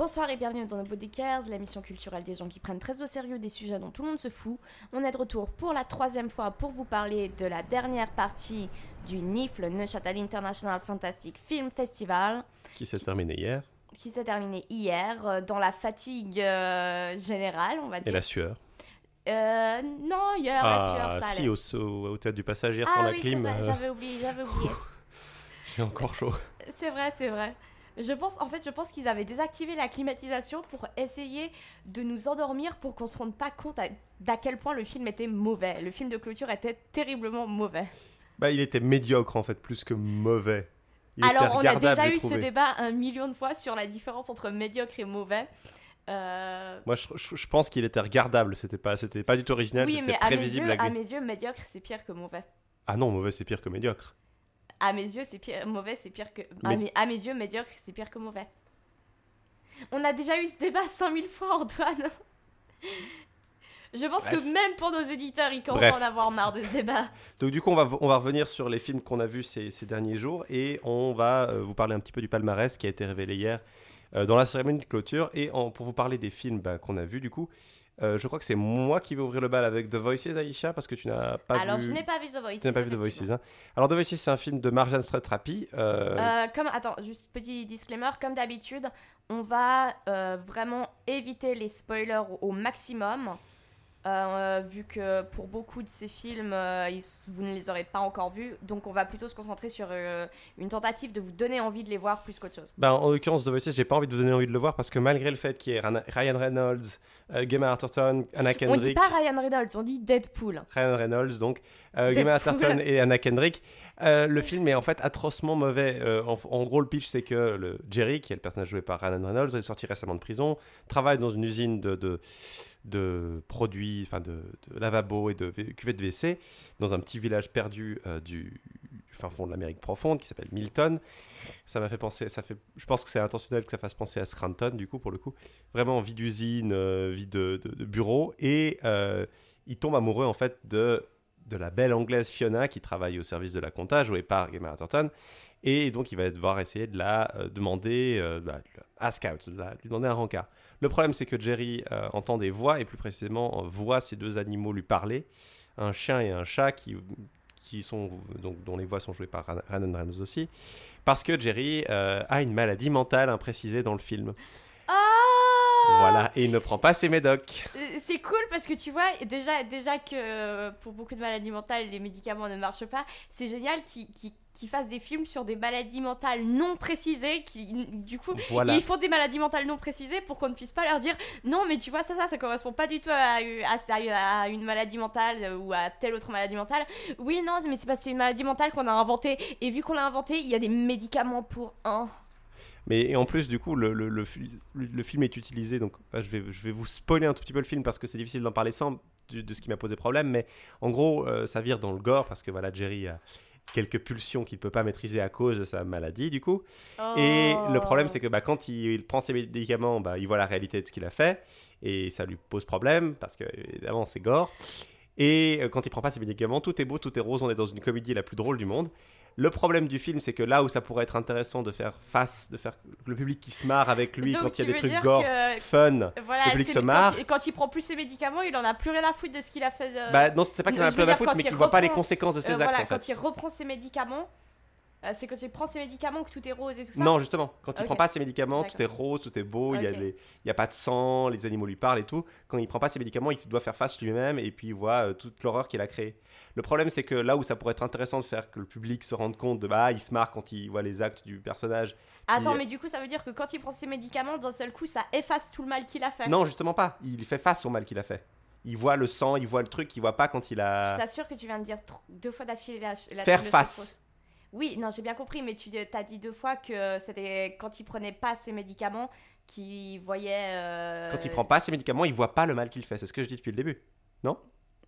Bonsoir et bienvenue dans nos Bodycares, l'émission culturelle des gens qui prennent très au sérieux des sujets dont tout le monde se fout. On est de retour pour la troisième fois pour vous parler de la dernière partie du NIF, le Neuchâtel International Fantastic Film Festival, Qui s'est terminé hier. qui s'est terminé hier euh, dans la fatigue euh, générale, on va Et dire. la sueur. Euh, non, hier, la sueur, Ah, ça si, allait. au, au, théâtre du passage hier ah sans la oui, c'est clim, euh, j'avais oublié, j'avais oublié. j'ai encore chaud. C'est vrai, c'est vrai. Je pense, en fait, je pense qu'ils avaient désactivé la climatisation pour essayer de nous endormir pour qu'on se rende pas compte à- d'à quel point le film était mauvais. Le film de clôture était terriblement mauvais. Bah, il était médiocre en fait, plus que mauvais. Il Alors, on a déjà eu ce débat un million de fois sur la différence entre médiocre et mauvais. Euh, Moi, je, je- je pense qu'il était regardable. C'était pas, c'était pas du tout original. oui, c'était mais à mes, prévisible yeux, à mes yeux, médiocre, c'est pire que mauvais. Ah non, mauvais, c'est pire que médiocre. À mes yeux, c'est pire. Mauvais, c'est pire que. À, mes, à mes yeux, médiocre, c'est pire que mauvais. On a déjà eu ce débat 100 000 fois, Antoine. Je pense Bref. que même pour nos auditeurs, ils commencent à en avoir marre de ce débat. Donc du coup, on va, on va revenir sur les films qu'on a vus ces, ces derniers jours et on va euh, vous parler un petit peu du palmarès qui a été révélé hier euh, dans la cérémonie de clôture. Et en- pour vous parler des films bah, qu'on a vus, du coup, euh, je crois que c'est moi qui vais ouvrir le bal avec The Voices, Aïcha, parce que tu n'as pas Alors, vu... je n'ai pas vu The Voice. Tu n'as pas vu The Voices, hein Alors The Voices, c'est un film de Marjane Stratrapi. euh, Euh, comme, attends, juste petit disclaimer, comme d'habitude, on va vraiment éviter les spoilers au maximum, euh, vu que pour beaucoup de ces films, euh, ils- vous ne les aurez pas encore vus, donc on va plutôt se concentrer sur euh, une tentative de vous donner envie de les voir plus qu'autre chose. Ben, en l'occurrence, The Voices, j'ai pas envie de vous donner envie de le voir parce que malgré le fait qu'il y ait Ryan Reynolds, Gemma Arterton, Anna On dit Kendrick, pas Ryan Reynolds, on dit Deadpool. Ryan Reynolds, donc. Gemma Arterton et Anna Kendrick, euh, le film est en fait atrocement mauvais. Euh, en, gros, le pitch, c'est que le Jerry, qui est le personnage joué par Ryan Reynolds, est sorti récemment de prison, travaille dans une usine de, de, produits, enfin de, de lavabo et de cuvettes de WC, dans un petit village perdu euh, du fin fond de l'Amérique profonde qui s'appelle Milton. Ça m'a fait penser, ça fait, je pense que c'est intentionnel que ça fasse penser à Scranton, du coup, pour le coup. Vraiment vie d'usine, vie de, bureau. Et il tombe amoureux, en fait, de, de la belle anglaise Fiona qui travaille au service de la compta, jouée par Gemma Arterton. Et donc, il va devoir essayer de la euh, demander, euh, bah, à Scout, de la- lui demander un rencard. Le problème, c'est que Jerry euh, entend des voix, et plus précisément, euh, voit ces deux animaux lui parler, un chien et un chat qui, qui sont, donc, dont les voix sont jouées par Ran- Reynolds aussi, parce que Jerry a une maladie mentale imprécisée dans le film. Voilà, et il ne prend pas ses médocs. Euh, C'est cool parce que tu vois, déjà, déjà que pour beaucoup de maladies mentales, les médicaments ne marchent pas, c'est génial qu'ils qu'ils fassent des films sur des maladies mentales non précisées, qui, du coup, Voilà. ils font des maladies mentales non précisées pour qu'on ne puisse pas leur dire non, mais tu vois, ça, ça, ça correspond pas du tout à, à, à- à une maladie mentale ou à telle autre maladie mentale. Oui, non, mais c'est parce que c'est une maladie mentale qu'on a inventée, et vu qu'on l'a inventée, il y a des médicaments pour un. Mais et en plus, du coup, le, le, le, fi- le- le film est utilisé. Donc, euh, je vais, je vais vous spoiler un tout petit peu le film parce que c'est difficile d'en parler sans de, de ce qui m'a posé problème. Mais en gros, euh, ça vire dans le gore parce que voilà, Jerry a quelques pulsions qu'il ne peut pas maîtriser à cause de sa maladie, du coup. Et Oh. le problème, c'est que bah, quand il, il prend ses médicaments, bah, il voit la réalité de ce qu'il a fait. Et ça lui pose problème parce que, évidemment, c'est gore. Et euh, quand il prend pas ses médicaments, tout est beau, tout est rose. On est dans une comédie la plus drôle du monde. Le problème du film, c'est que là où ça pourrait être intéressant de faire face, de faire le public qui se marre avec lui Donc, quand il y a des trucs gore, que- fun. Voilà, Le public se quand marre. il- Quand, il prend plus ses médicaments, il en a plus rien à foutre de ce qu'il a fait. de- Bah non, c'est pas qu'il en a plein dire, à foutre, quand mais il qu'il voit pas les reprend- conséquences de ses Euh, actes. voilà, en quand fait. il reprend ses médicaments, euh, c'est quand il prend ses médicaments que tout est rose et tout ça. Non, justement, quand il prend pas ses médicaments, tout est rose, tout est beau, il y a Ok. des- il y a pas de sang, les animaux lui parlent et tout. Quand il prend pas ses médicaments, il doit faire face lui-même et puis il voit euh, toute l'horreur qu'il a créée. Le problème, c'est que là où ça pourrait être intéressant de faire que le public se rende compte de bah, il se marre quand il voit les actes du personnage. Attends, mais du coup, ça veut dire que quand il prend ses médicaments, d'un seul coup, ça efface tout le mal qu'il a fait. Non, justement pas. Il fait face au mal qu'il a fait. Il voit le sang, il voit le truc, il voit pas quand il Je a. t'assure que tu viens de dire deux fois d'affilée la, la Faire face. Oui, non, j'ai bien compris, mais tu as dit deux fois que c'était quand il prenait pas ses médicaments qu'il voyait. euh, Quand il prend pas ses médicaments, il voit pas le mal qu'il fait. C'est ce que je dis depuis le début. Non,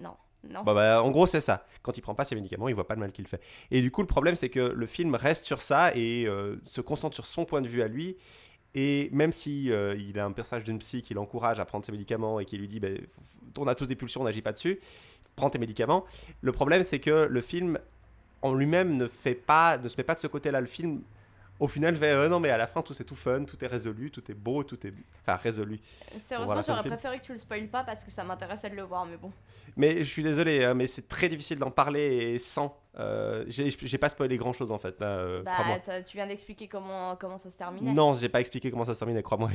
non. Bah, bah, en gros, c'est ça. Quand il prend pas ses médicaments, il voit pas le mal qu'il fait. Et du coup, le problème, c'est que le film reste sur ça et euh, se concentre sur son point de vue à lui. Et même si euh, il a un personnage d'une psy qui l'encourage à prendre ses médicaments et qui lui dit bah, On a tous des pulsions, n'agis pas dessus, prends tes médicaments. Le problème, c'est que le film en lui-même ne, fait pas, ne se met pas de ce côté-là. Le film au final, fait, euh, non, mais à la fin, tout c'est tout fun, tout est résolu, tout est beau, tout est. Enfin, résolu. Sérieusement, j'aurais préféré que tu le spoiles pas parce que ça m'intéressait de le voir, mais bon. Mais je suis désolé, hein, mais c'est très difficile d'en parler sans. Euh, j'ai pas spoilé grand chose en fait. Euh, bah, tu viens d'expliquer comment, comment ça se terminait. Non, j'ai pas expliqué comment ça se terminait, crois-moi.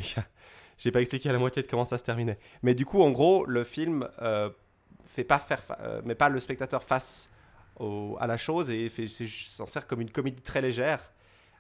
j'ai pas expliqué à la moitié de comment ça se terminait. Mais du coup, en gros, le film fait pas faire. mais pas le spectateur face au, à la chose et s'en sert comme une comédie très légère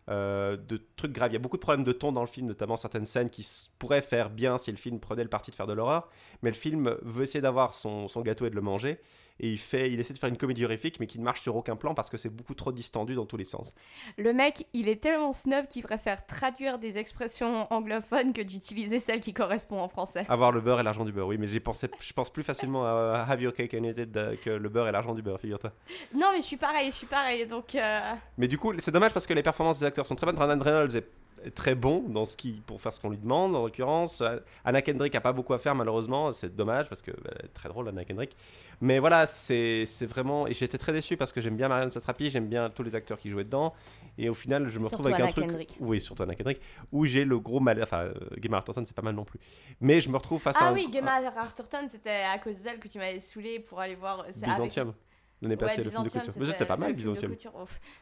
euh, de trucs graves. Il y a beaucoup de problèmes de ton dans le film, notamment certaines scènes qui pourraient faire bien si le film prenait le parti de faire de l'horreur. Mais le film veut essayer d'avoir son, son, gâteau et de le manger et il fait, il essaie de faire une comédie horrifique, mais qui ne marche sur aucun plan parce que c'est beaucoup trop distendu dans tous les sens. Le mec, il est tellement snob qu'il préfère traduire des expressions anglophones que d'utiliser celles qui correspondent en français. Avoir le beurre et l'argent du beurre, oui, mais j'ai pensé, je pense plus facilement à Have Your Cake and Eat It que le beurre et l'argent du beurre, figure-toi. Non, mais je suis pareil, je suis pareil, donc. Euh, mais du coup, c'est dommage parce que les performances des acteurs sont très bonnes. Ryan Reynolds est très bon dans ce qui, pour faire ce qu'on lui demande, en l'occurrence. Anna Kendrick a pas beaucoup à faire, malheureusement. C'est dommage parce que bah, est très drôle, Anna Kendrick. Mais voilà, c'est vraiment. Et j'étais très déçu parce que j'aime bien Marianne Satrapi, j'aime bien tous les acteurs qui jouaient dedans. Et au final, je me retrouve avec un truc. Oui, surtout Anna Kendrick. Où j'ai le gros mal. Enfin, euh, Gemma Arterton, c'est pas mal non plus. Mais je me retrouve face à. Ah oui, Gemma Arterton, c'était à cause d'elle que tu m'avais saoulé pour aller voir. Byzantium. Avec l'année passée, le film de couture. Mais c'était pas mal, Byzantium.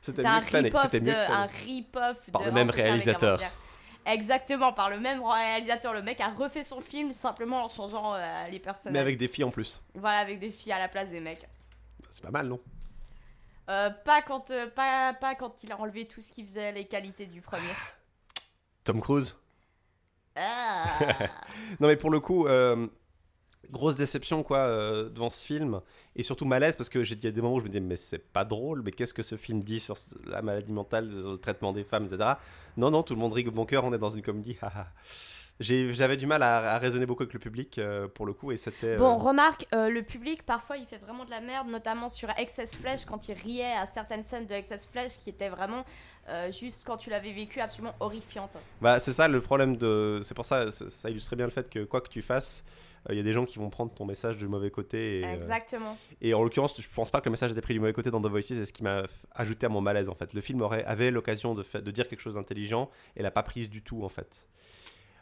C'était mieux que l'année. C'était mieux Un rip-off. Par le même réalisateur. Exactement, par le même réalisateur. Le mec a refait son film simplement en changeant euh, les personnages. Mais avec des filles en plus. Voilà, avec des filles à la place des mecs. C'est pas mal, non? Euh, pas, quand, euh, pas, pas quand il a enlevé tout ce qui faisait les qualités du premier. Tom Cruise? Ah. Non, mais pour le coup, grosse déception quoi euh, devant ce film. Et surtout malaise parce que j'ai dit à des moments où je me disais mais c'est pas drôle mais qu'est-ce que ce film dit sur la maladie mentale sur le traitement des femmes etc non non tout le monde rigole bon cœur on est dans une comédie j'avais du mal à, raisonner beaucoup avec le public euh, pour le coup et c'était bon euh, remarque le public parfois il fait vraiment de la merde notamment sur Excess Flesh quand il riait à certaines scènes de Excess Flesh qui étaient vraiment juste quand tu l'avais vécu absolument horrifiante. Bah c'est ça le problème de c'est pour ça ça illustrait bien le fait que quoi que tu fasses il euh, y a des gens qui vont prendre ton message du mauvais côté. Et, euh, Exactement. et en l'occurrence, je pense pas que le message était pris du mauvais côté dans The Voices, c'est ce qui m'a ajouté à mon malaise en fait. Le film aurait, avait l'occasion de, de dire quelque chose d'intelligent et l'a pas prise du tout en fait.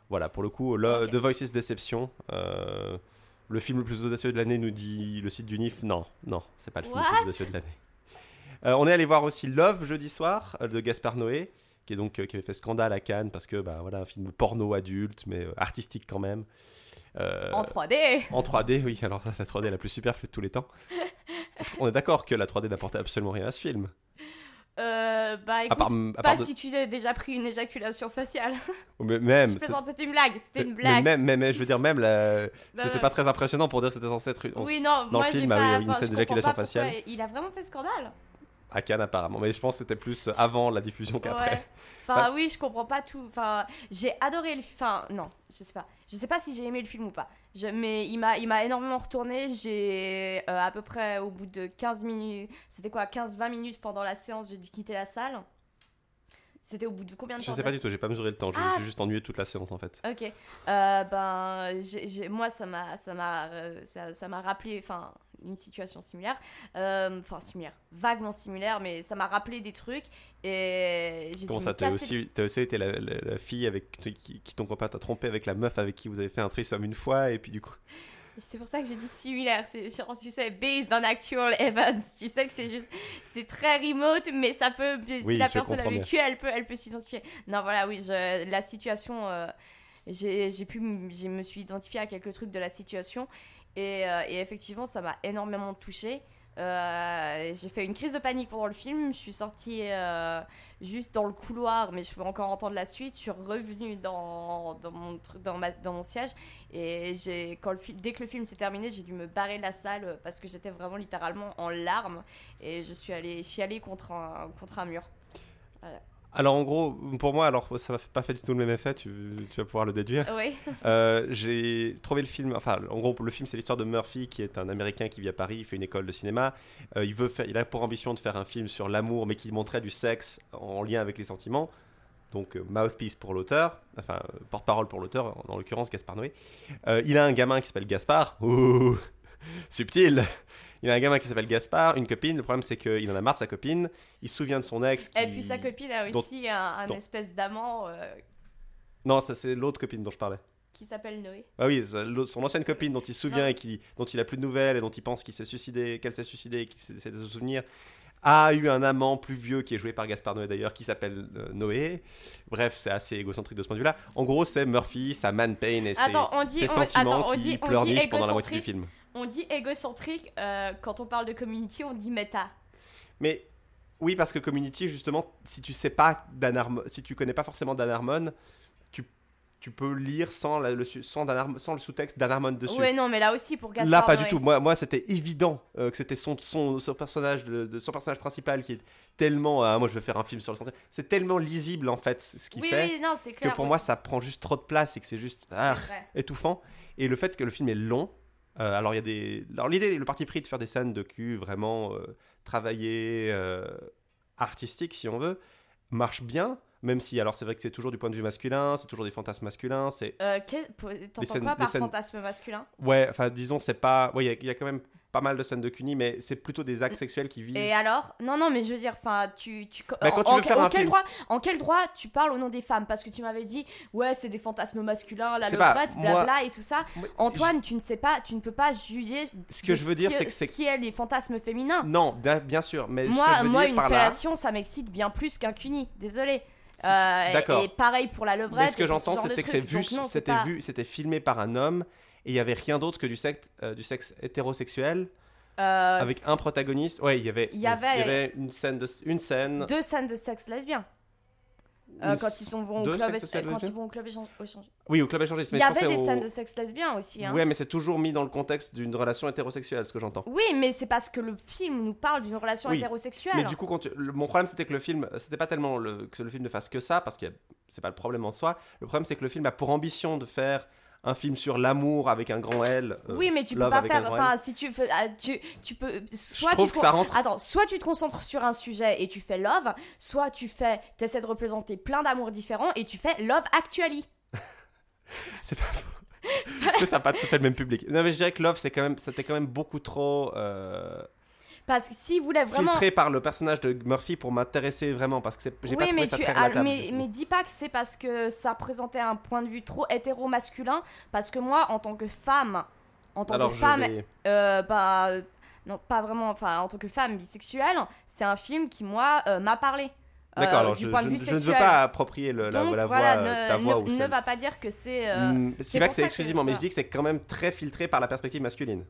Voilà, pour le coup, le, The Voices déception. Euh, le film le plus audacieux de l'année nous dit le site du NIF. Non, non, c'est pas le film le plus audacieux de l'année. on est allé voir aussi Love jeudi soir de Gaspard Noé, qui est donc qui avait fait scandale à Cannes parce que bah voilà un film porno adulte mais artistique quand même. Euh, en 3D En 3D, oui. Alors, la 3D la plus superflue de tous les temps. On est d'accord que la 3D n'apportait absolument rien à ce film? Euh, bah écoute, pas si tu as déjà pris une éjaculation faciale. Mais même. Je plaisante, c'était une blague, c'était une blague. Mais même, mais, je veux dire, même, la... bah, c'était pas très impressionnant pour dire que c'était censé être une. Oui, non, dans moi, le film, pas... il y a une scène d'éjaculation faciale. Il a vraiment fait scandale. À Cannes, apparemment. Mais je pense que c'était plus avant la diffusion qu'après. Enfin, oui, je comprends pas tout. Enfin, j'ai adoré le. Enfin, non, je sais pas. Je sais pas si j'ai aimé le film ou pas. Je... Mais il m'a, il m'a énormément retourné. J'ai euh, à peu près au bout de 15 minutes. C'était quoi 15-20 minutes pendant la séance, j'ai dû quitter la salle. C'était au bout de combien de je temps Je sais pas du tout, j'ai pas mesuré le temps. Je me ah suis juste ennuyé toute la séance en fait. Ok. Euh, ben, moi, ça m'a, ça m'a, euh, ça, ça m'a rappelé. Enfin, une situation similaire, euh, enfin similaire, vaguement similaire, mais ça m'a rappelé des trucs et j'ai Comment ça, t'as aussi, as aussi été la, fille avec qui, qui ton copain t'a trompé avec la meuf avec qui vous avez fait un threesome une fois et puis du coup. C'est pour ça que j'ai dit similaire. C'est tu sais, based on actual events. Tu sais que c'est juste, c'est très remote, mais ça peut, si la personne a vécu, elle peut, elle peut s'identifier. Non, voilà, oui, je, la situation, euh, j'ai pu, je me suis identifiée à quelques trucs de la situation euh, et, effectivement, ça m'a énormément touchée. Euh, j'ai fait une crise de panique pendant le film. Je suis sortie euh, juste dans le couloir, mais je peux encore entendre la suite. Je suis revenue dans, mon, siège. Et dès que le film s'est terminé, j'ai dû me barrer de la salle parce que j'étais vraiment littéralement en larmes. Et je suis allée chialer contre un, contre un mur. Voilà. Alors en gros, pour moi, alors ça n'a pas fait du tout le même effet, tu, vas pouvoir le déduire. Oui. Euh, j'ai trouvé le film, enfin en gros le film c'est l'histoire de Murphy qui est un Américain qui vit à Paris, il fait une école de cinéma, euh, il, veut faire, il a pour ambition de faire un film sur l'amour mais qui montrait du sexe en lien avec les sentiments. Donc euh, mouthpiece pour l'auteur, enfin porte-parole pour l'auteur, en, l'occurrence Gaspard Noé. il a un gamin qui s'appelle Gaspard, ouh, subtil Il a un gamin qui s'appelle Gaspard, une copine. Le problème, c'est qu'il en a marre de sa copine. Il se souvient de son ex. Et qui- puis sa copine a dont- aussi un, un dont- espèce d'amant euh, Non, ça c'est l'autre copine dont je parlais. qui s'appelle Noé. Ah oui, son ancienne copine dont il se souvient Non. et qui, dont il a plus de nouvelles et dont il pense qu'il s'est suicidé, qu'elle s'est suicidée et qu'il s'est- essaie de se souvenir, a eu un amant plus vieux qui est joué par Gaspard Noé d'ailleurs, qui s'appelle euh, Noé. Bref, c'est assez égocentrique de ce point de vue-là. En gros, c'est Murphy, sa man pain et ses, Attends, on dit, ses on, sentiments attends, on qui dit, on dit pleurnichent pendant la moitié du film. On dit égocentrique euh, quand on parle de community, on dit méta. Mais oui, parce que Community, justement, si tu sais pas Dan Harmon- si tu connais pas forcément Dan Harmon, tu, tu peux lire sans, la- le, sans, Dan sans le sous-texte Dan Harmon dessus. Ouais, non, mais là aussi pour Gaspard Là, pas Noé. du tout. Moi, moi c'était évident euh, que c'était son, son, son personnage de, de- son personnage principal qui est tellement. ah, moi, je veux faire un film sur le santé. C'est tellement lisible en fait ce qu'il Oui, fait oui, non, c'est que clair. pour moi, ça prend juste trop de place et que c'est juste ah, étouffant. Et le fait que le film est long. Euh, alors il y a des. Alors l'idée, le parti pris de faire des scènes de cul vraiment euh, travaillées, euh, artistiques si on veut, marche bien. Même si, alors c'est vrai que c'est toujours du point de vue masculin, c'est toujours des fantasmes masculins, c'est Euh, T'entends quoi par scènes- fantasme masculin? Ouais, enfin, disons, c'est pas. Ouais, il y a- il y, a quand même pas mal de scènes de cuni, mais c'est plutôt des actes sexuels qui visent. Et alors? Non, non, mais je veux dire, enfin, tu, tu Bah, quand en, tu veux faire en un quel film- droit, en quel droit tu parles au nom des femmes? Parce que tu m'avais dit, ouais, c'est des fantasmes masculins, la Je levrette, moi- blabla et tout ça. Moi, Antoine, tu ne sais pas, tu ne peux pas juger. Ce que je veux dire, c'est que c'est- ce qui est les fantasmes féminins. Non, bien, sûr, mais ce que Moi, je veux moi, dire une par là, fellation, ça m'excite bien plus qu'un cuni. Désolé. Euh, et- d'accord. et, pareil pour la levrette. mais ce que j'entends, c'était que c'est vu, c'était vu, c'était filmé par un homme, et il y avait rien d'autre que du sexe, euh, du sexe hétérosexuel, Euh, avec un protagoniste. Ouais, il y avait, Il y avait- une scène de, une scène. deux scènes de sexe lesbien. Euh, quand ils sont vont au club, quand ils vont au club échange- Oui, au club échangiste. Il y avait des au- scènes de sexe lesbien aussi. Hein. Ouais, mais c'est toujours mis dans le contexte d'une relation hétérosexuelle, ce que j'entends. Oui, mais c'est parce que le film nous parle d'une relation Oui, hétérosexuelle. Mais du coup, quand tu- le- mon problème c'était que le film, c'était pas tellement le... que le film ne fasse que ça, parce que c'est pas le problème en soi. Le problème c'est que le film a pour ambition de faire un film sur l'amour avec un grand L. euh, oui, mais tu peux pas faire. Enfin, si tu fais, ah, tu, tu peux. Soit Je trouve tu que te ça rentre. Attends, soit tu te concentres sur un sujet et tu fais love, soit tu fais, t'essaies de représenter plein d'amours différents et tu fais love actually. C'est pas faux. ça n'a pas tout à fait le même public. Non, mais je dirais que Love, c'est quand même, c'était quand même beaucoup trop euh, Parce que s'ils voulaient vraiment. filtré par le personnage de Murphy pour m'intéresser vraiment, parce que j'ai pas trouvé mais, ça tu, très ah, mais, mais dis pas que c'est parce que ça présentait un point de vue trop hétéro-masculin. Parce que moi, en tant que femme, en tant Alors, que femme, vais- euh, bah, non, pas vraiment, enfin, en tant que femme bisexuelle, c'est un film qui, moi, euh, m'a parlé. euh, D'accord, alors je, je- je ne veux pas approprier le, la, Donc la voilà, voix, euh, ta ne, voix ne- ou ne va pas dire que c'est. euh, Hmm, c'est pas que c'est que- exclusivement, mais je dis que c'est quand même très filtré par la perspective masculine.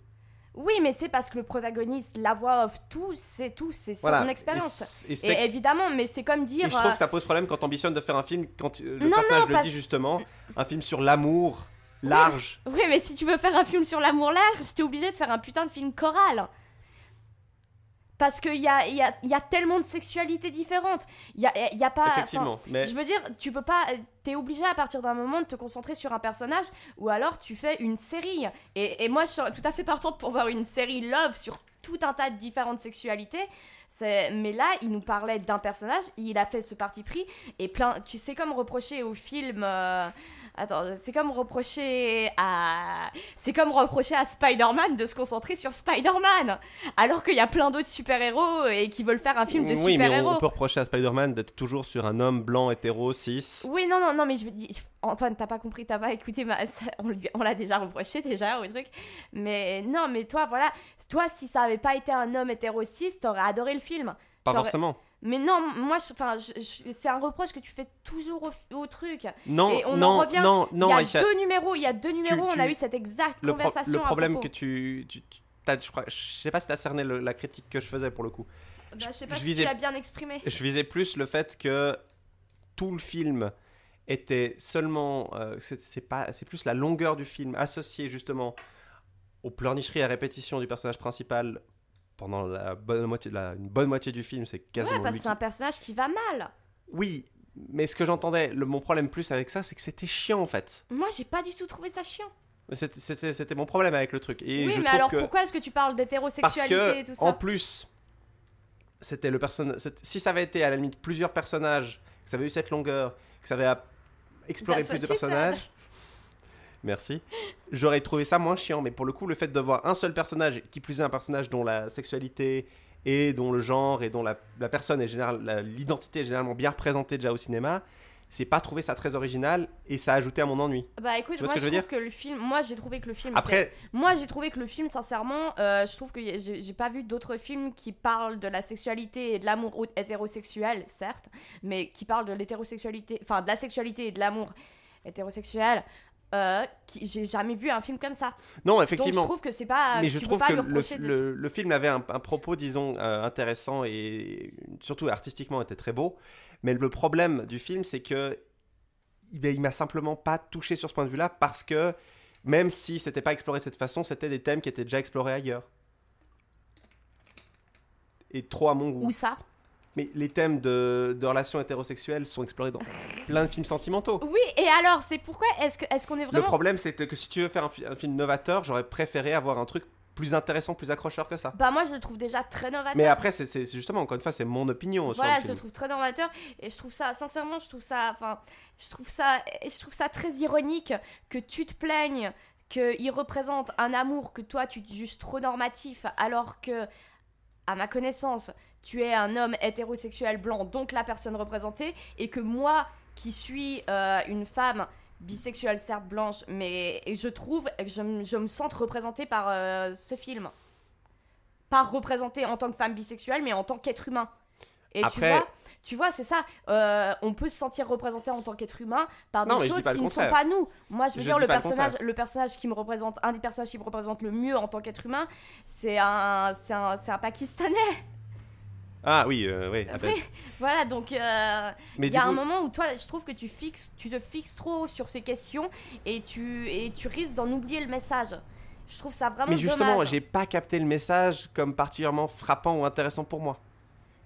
Oui, mais c'est parce que le protagoniste, la voix off, tout, c'est tout, c'est son expérience. Et, et Et, évidemment, mais c'est comme et dire. je trouve euh, que ça pose problème quand tu ambitionnes de faire un film, quand tu- le Non, personnage non, le parce- dit justement, un film sur l'amour large. Oui, mais si tu veux faire un film sur l'amour large, t'es obligé de faire un putain de film choral. Parce qu'il y a, y, a, il y a tellement de sexualités différentes. Il y a, y a pas. Effectivement. Mais Je veux dire, tu peux pas. T'es obligé à partir d'un moment de te concentrer sur un personnage ou alors tu fais une série. Et, et moi, je serais tout à fait partante pour voir une série Love sur tout un tas de différentes sexualités. Mais là, il nous parlait d'un personnage, il a fait ce parti pris et plein. Tu sais comme reprocher au film. euh, Attends, c'est comme reprocher à. C'est comme reprocher à Spider-Man de se concentrer sur Spider-Man alors qu'il y a plein d'autres super-héros et qui veulent faire un film de oui, mais on, super-héros. on peut reprocher à Spider-Man d'être toujours sur un homme blanc, hétéro, cis. Oui, non, non, non, mais je veux dire, Antoine, t'as pas compris, t'as pas écouté, ma... ça- on l'a déjà reproché déjà au truc. Mais non, mais toi, voilà, toi, si ça avait pas été un homme hétéro cis, t'aurais adoré le film. Pas forcément. Mais non, moi, c'est un reproche que tu fais toujours au, au truc. Non, Et on en non, revient- non, non, il y a deux numéros, il y a deux numéros, on a tu- eu cette exacte le, pro- conversation. le à problème que tu, tu, tu- je, crois, je sais pas si t'as cerné le- la critique que je faisais pour le coup. Bah, je sais pas je si visais- tu l'as bien exprimé. Je visais plus le fait que tout le film était seulement, euh, c'est c'est pas, c'est plus la longueur du film associée justement aux pleurnicheries à répétition du personnage principal pendant la bonne moitié, la, une bonne moitié du film, c'est quasiment Ouais, parce que c'est un personnage qui va mal. Oui, mais ce que j'entendais, le, mon problème plus avec ça, c'est que c'était chiant en fait. Moi, j'ai pas du tout trouvé ça chiant. C'était- mon problème avec le truc. Et oui, je mais alors que... pourquoi est-ce que tu parles d'hétérosexualité et tout ça en plus, c'était le personnage. Si ça avait été à la limite plusieurs personnages, que ça avait eu cette longueur, que ça avait exploré That's plus de personnages. Merci. j'aurais trouvé ça moins chiant. Mais pour le coup, le fait de voir un seul personnage, qui plus est un personnage dont la sexualité et dont le genre et dont la, la personne est général, l'identité est généralement bien représentée déjà au cinéma, c'est pas trouvé ça très original et ça a ajouté à mon ennui. Bah écoute, moi je trouve que le film, moi j'ai trouvé que le film. Après, Moi j'ai trouvé que le film, sincèrement, euh, je trouve que j'ai pas vu d'autres films qui parlent de la sexualité et de l'amour hétérosexuel, certes, mais qui parlent de l'hétérosexualité, enfin de la sexualité et de l'amour hétérosexuel. Euh, j'ai jamais vu un film comme ça. non, Donc je effectivement. trouve que c'est pas. mais je trouve que le, film avait un, un propos, disons, euh, intéressant et surtout artistiquement était très beau. Mais le problème du film, c'est que il, il m'a simplement pas touché sur ce point de vue-là parce que même si c'était pas exploré de cette façon, c'était des thèmes qui étaient déjà explorés ailleurs. Et trop à mon goût. Où ça? Mais les thèmes de, de relations hétérosexuelles sont explorés dans plein de films sentimentaux. Oui, et alors, c'est pourquoi est-ce que est-ce qu'on est Le vraiment problème, c'est que si tu veux faire un, fi- un film novateur, j'aurais préféré avoir un truc plus intéressant, plus accrocheur que ça. Bah moi je le trouve déjà très novateur. Mais après, c'est justement, encore une fois, c'est mon opinion Voilà, le je le trouve très novateur et je trouve ça, sincèrement, je trouve ça, enfin, je trouve ça, je trouve ça très ironique que tu te plaignes qu'il représente un amour que toi tu te juges trop normatif, alors que, à ma connaissance, tu es un homme hétérosexuel blanc, donc la personne représentée, et que moi, qui suis euh, une femme bisexuelle, certes blanche, mais et je trouve, que je, me- je me sens représentée par euh, ce film. Pas représentée en tant que femme bisexuelle, mais en tant qu'être humain. Et tu Après- vois, tu vois, c'est ça. euh, on peut se sentir représenté en tant qu'être humain par des choses qui ne sont pas nous. Moi, je veux Je dire, le personnage, le personnage qui me représente, un des personnages qui me représente le mieux en tant qu'être humain, c'est un, un, c'est un Pakistanais. Ah oui, euh, oui. Abed. Oui, voilà, donc euh, Mais il y a coup, un moment où toi, je trouve que tu fixes, tu te fixes trop sur ces questions et tu et tu risques d'en oublier le message. Je trouve ça vraiment mais justement, j'ai pas capté le message comme particulièrement frappant ou intéressant pour moi.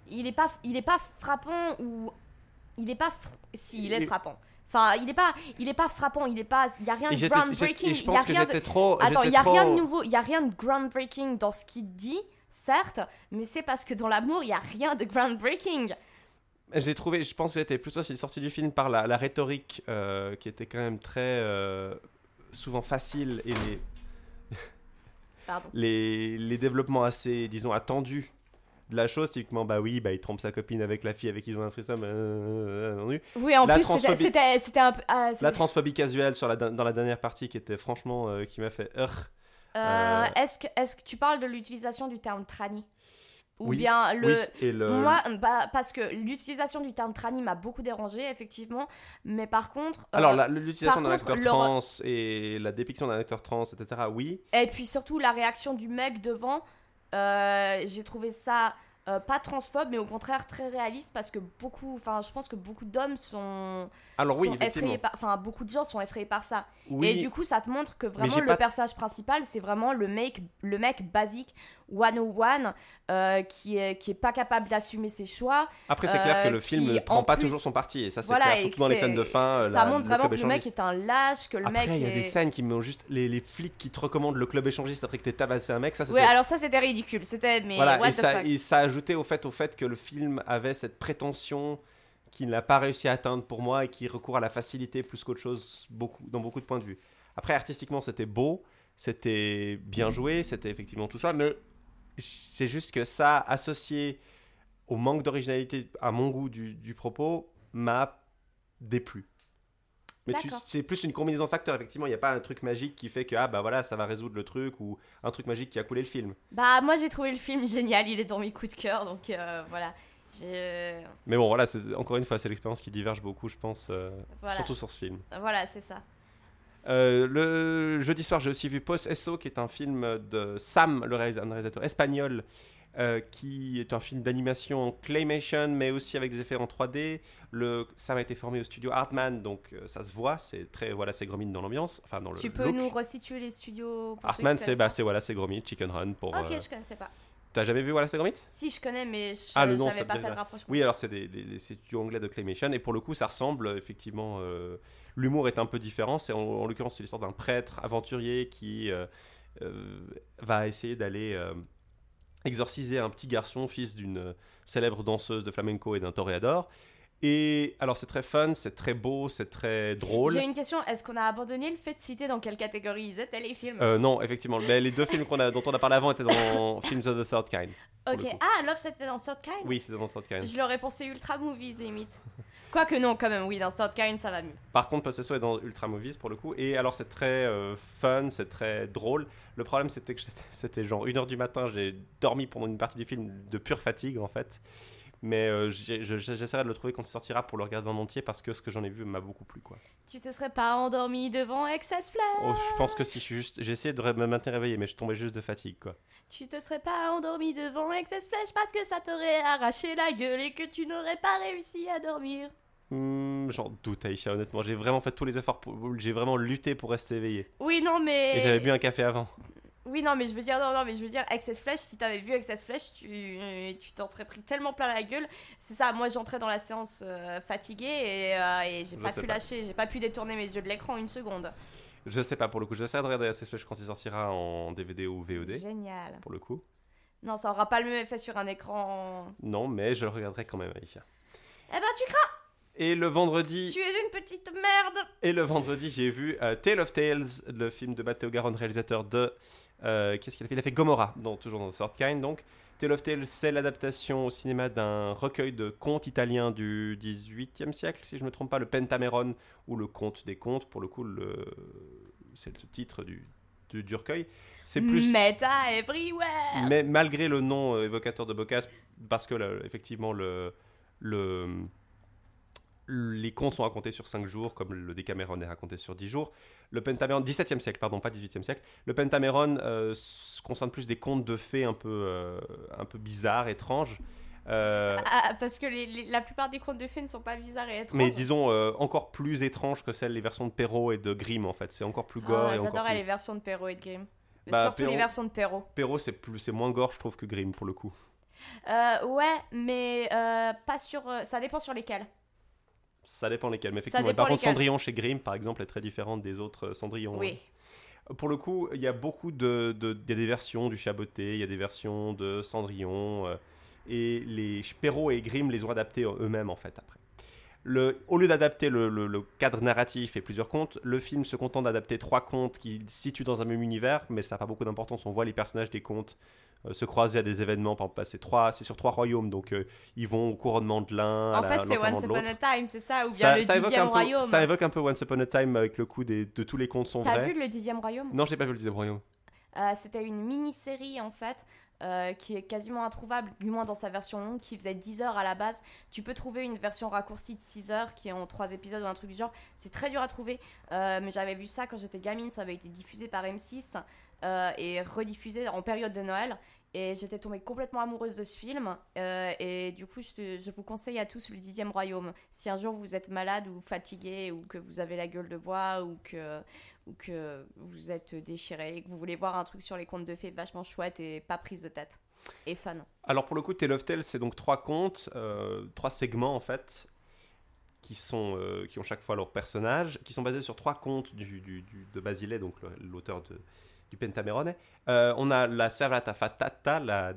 Il est pas, il est pas frappant ou il est pas, fr- si il est Il- frappant. Enfin, il est pas, il est pas frappant, il est pas, il y a rien de groundbreaking, il y a que rien de, trop. attends, il y a rien de nouveau, il y a rien de groundbreaking dans ce qu'il dit, certes, mais c'est parce que dans l'amour, il y a rien de groundbreaking. J'ai trouvé, je pense que j'étais plutôt sorti du film par la, la rhétorique euh, qui était quand même très euh, souvent facile et les, les, les développements assez, disons, attendus de la chose. Typiquement, bah oui, bah il trompe sa copine avec la fille avec qui ils ont un threesome. euh, euh, euh, Oui, en La plus, c'était- transphobie- c'était, c'était un peu, ah, La transphobie casuelle sur la, dans la dernière partie qui était franchement qui m'a fait. Euh, Euh, Est-ce que, est-ce que tu parles de l'utilisation du terme tranny Ou Oui, bien le. Oui, et le, Moi, bah, parce que l'utilisation du terme tranny m'a beaucoup dérangé, effectivement. Mais par contre. euh, Alors, l'utilisation d'un acteur le- trans et la dépiction d'un acteur trans, etc., oui. Et puis surtout, la réaction du mec devant, euh, j'ai trouvé ça euh, pas transphobe, mais au contraire très réaliste parce que beaucoup. Enfin, je pense que beaucoup d'hommes sont. Alors, oui, sont effrayés par. Enfin, beaucoup de gens sont effrayés par ça. Oui, Et du coup, ça te montre que vraiment le pas- personnage principal, c'est vraiment le mec, le mec basique 101 euh, qui est qui est pas capable d'assumer ses choix. Après, c'est clair que euh, le film qui, ne prend en pas plus- toujours son parti, et ça, c'est Voilà, clair, surtout dans les scènes de fin. ça la- montre vraiment que le mec est un lâche, que le Après, mec il y a est... des scènes qui m'ont juste. Les, les flics qui te recommandent le club échangiste après que t'aies tabassé un mec, ça. Ouais, alors ça c'était ridicule, c'était mais voilà, what et the ça, fuck. et ça ajoutait au fait, au fait que le film avait cette prétention qu'il n'a pas réussi à atteindre pour moi et qui recourt à la facilité plus qu'autre chose beaucoup, dans beaucoup de points de vue. Après, artistiquement, c'était beau, c'était bien joué, c'était effectivement tout ça, mais c'est juste que ça, associé au manque d'originalité, à mon goût du, du propos, m'a déplu. Mais c'est plus une combinaison de facteurs, effectivement. Il n'y a pas un truc magique qui fait que ah bah voilà, ça va résoudre le truc ou un truc magique qui a coulé le film. Bah moi j'ai trouvé le film génial, il est dans mes coups de cœur, donc euh, voilà. Mais bon, voilà, encore une fois, c'est l'expérience qui diverge beaucoup, je pense, euh, Voilà, surtout sur ce film. voilà c'est ça. Euh, le jeudi soir, j'ai aussi vu Post Eso, qui est un film de Sam, le réalisateur espagnol, euh, qui est un film d'animation en claymation, mais aussi avec des effets en 3D. Le, Sam a été formé au studio Artman, donc euh, ça se voit, c'est très, voilà, c'est Gromit dans l'ambiance, enfin dans le tu peux look. nous resituer les studios pour Artman, c'est bah, voilà, c'est Gromit, Chicken Run pour. Ok, je connaissais pas. T'as jamais vu voilà, c'est Gromit Si je connais, mais je Ah, le nom, ça pas fait le rapprochement. Oui, alors c'est des, des- des studios anglais de claymation et pour le coup, ça ressemble effectivement. euh, L'humour est un peu différent. C'est en, en l'occurrence c'est l'histoire d'un prêtre aventurier qui euh, euh, va essayer d'aller exorciser un petit garçon, fils d'une célèbre danseuse de flamenco et d'un toréador. Et alors, c'est très fun, c'est très beau, c'est très drôle. J'ai une question, est-ce qu'on a abandonné le fait de citer dans quelle catégorie ils étaient les films Euh, non, effectivement. Mais les deux films a, dont on a parlé avant étaient dans Films of the Third Kind. Ok, ah, Love c'était dans Third Kind Oui, c'était dans Third Kind. Je l'aurais pensé Ultra Movies limite. Quoique non, quand même, oui, dans Third Kind ça va mieux. Par contre, Possessor est dans Ultra Movies pour le coup. Et alors, c'est très euh, fun, c'est très drôle. Le problème, c'était que c'était genre 1h du matin. J'ai dormi pendant une partie du film de pure fatigue en fait. Mais euh, j'essaierai de le trouver quand il sortira pour le regarder en entier parce que ce que j'en ai vu m'a beaucoup plu quoi. Tu te serais pas endormi devant Excess Flash Oh, je pense que si je suis juste. J'ai essayé de me maintenir réveillé, mais je tombais juste de fatigue quoi. Tu te serais pas endormi devant Excess Flash parce que ça t'aurait arraché la gueule et que tu n'aurais pas réussi à dormir. Hmm, J'en doute, Aïcha, honnêtement. J'ai vraiment fait tous les efforts. Pour... J'ai vraiment lutté pour rester éveillé. Oui, non, mais. Et j'avais bu un café avant. Oui, non, mais je veux dire, non, non, mais je veux dire, Access Flash, si t'avais vu Access Flash, tu tu t'en serais pris tellement plein la gueule. C'est ça, moi j'entrais dans la séance euh, fatiguée et, euh, et j'ai Je pas pu pas. lâcher, j'ai pas pu détourner mes yeux de l'écran une seconde. Je sais pas pour le coup. J'essaierai de regarder Access Flash quand il sortira en DVD ou VOD. Génial. Pour le coup. Non, ça aura pas le même effet sur un écran. Non, mais je le regarderai quand même, Aïcha. Eh ben, tu crains, Et le vendredi, tu es une petite merde. et le vendredi, j'ai vu euh, Tale of Tales, le film de Matteo Garonne, réalisateur de. Euh, Qu'est-ce qu'il a fait? Il a fait Gomorrah, dans, toujours dans The Third Kind. Donc, Tale of Tales, c'est l'adaptation au cinéma d'un recueil de contes italiens du 18e siècle, si je ne me trompe pas, le Pentameron, ou le conte des contes. Pour le coup, le... c'est le titre du, du, du recueil. C'est plus. Meta everywhere. Mais malgré le nom euh, évocateur de Bocas, parce que là, effectivement le, le, les contes sont racontés sur 5 jours, comme le Décameron est raconté sur 10 jours. Le Pentameron, 17e siècle, pardon, pas 18e siècle. Le Pentameron euh, se concerne plus des contes de fées un peu, euh, un peu bizarres, étranges. Euh, Ah, parce que les- les- la plupart des contes de fées ne sont pas bizarres et étranges. mais disons euh, encore plus étranges que celles les versions de Perrault et de Grimm en fait. C'est encore plus gore Ah, et encore J'adorais plus... les versions de Perrault et de Grimm. Bah, Surtout les versions de Perrault. Perrault c'est plus c'est moins gore je trouve que Grimm pour le coup. Euh, ouais, mais pas sur. ça dépend sur lesquels. Ça dépend lesquels. Mais effectivement, par contre. Cendrillon chez Grimm, par exemple, est très différente des autres euh, Cendrillon. Oui. Pour le coup, il y a beaucoup de, de- il y a des versions du Chaboté, il y a des versions de Cendrillon, euh, et les Perrault et Grimm les ont adaptés euh, eux-mêmes en fait après. Le, au lieu d'adapter le, le- le cadre narratif et plusieurs contes, le film se contente d'adapter trois contes qui se situent dans un même univers, mais ça n'a pas beaucoup d'importance. On voit les personnages des contes se croiser à des événements. Par exemple, c'est trois, c'est sur trois royaumes, donc euh, ils vont au couronnement de l'un, à En fait, c'est Once Upon a Time, c'est ça Ou bien Ça, le ça dixième peu, royaume ça évoque un peu Once Upon a Time avec le coup des, de tous les contes sont T'as vu le dixième royaume? Non, j'ai pas vu le dixième royaume. Euh, C'était une mini-série en fait. euh, qui est quasiment introuvable, du moins dans sa version longue, qui faisait 10 heures à la base. Tu peux trouver une version raccourcie de 6 heures qui est en 3 épisodes ou un truc du genre. C'est très dur à trouver, euh, mais j'avais vu ça quand j'étais gamine, ça avait été diffusé par M6 euh, et rediffusé en période de Noël. Et j'étais tombée complètement amoureuse de ce film. euh, et du coup, je, vous conseille à tous le dixième royaume. Si un jour vous êtes malade ou fatigué, ou que vous avez la gueule de bois, ou que, ou que vous êtes déchiré, que vous voulez voir un truc sur les contes de fées vachement chouette et pas prise de tête. Et fun. Alors pour le coup, Tale of Tales, c'est donc trois contes, euh, trois segments en fait, qui, sont, qui ont chaque fois leur personnage, qui sont basés sur trois contes du, de Basile, donc l'auteur de- du Pentamerone. Euh, on a la Servata Fatata, la,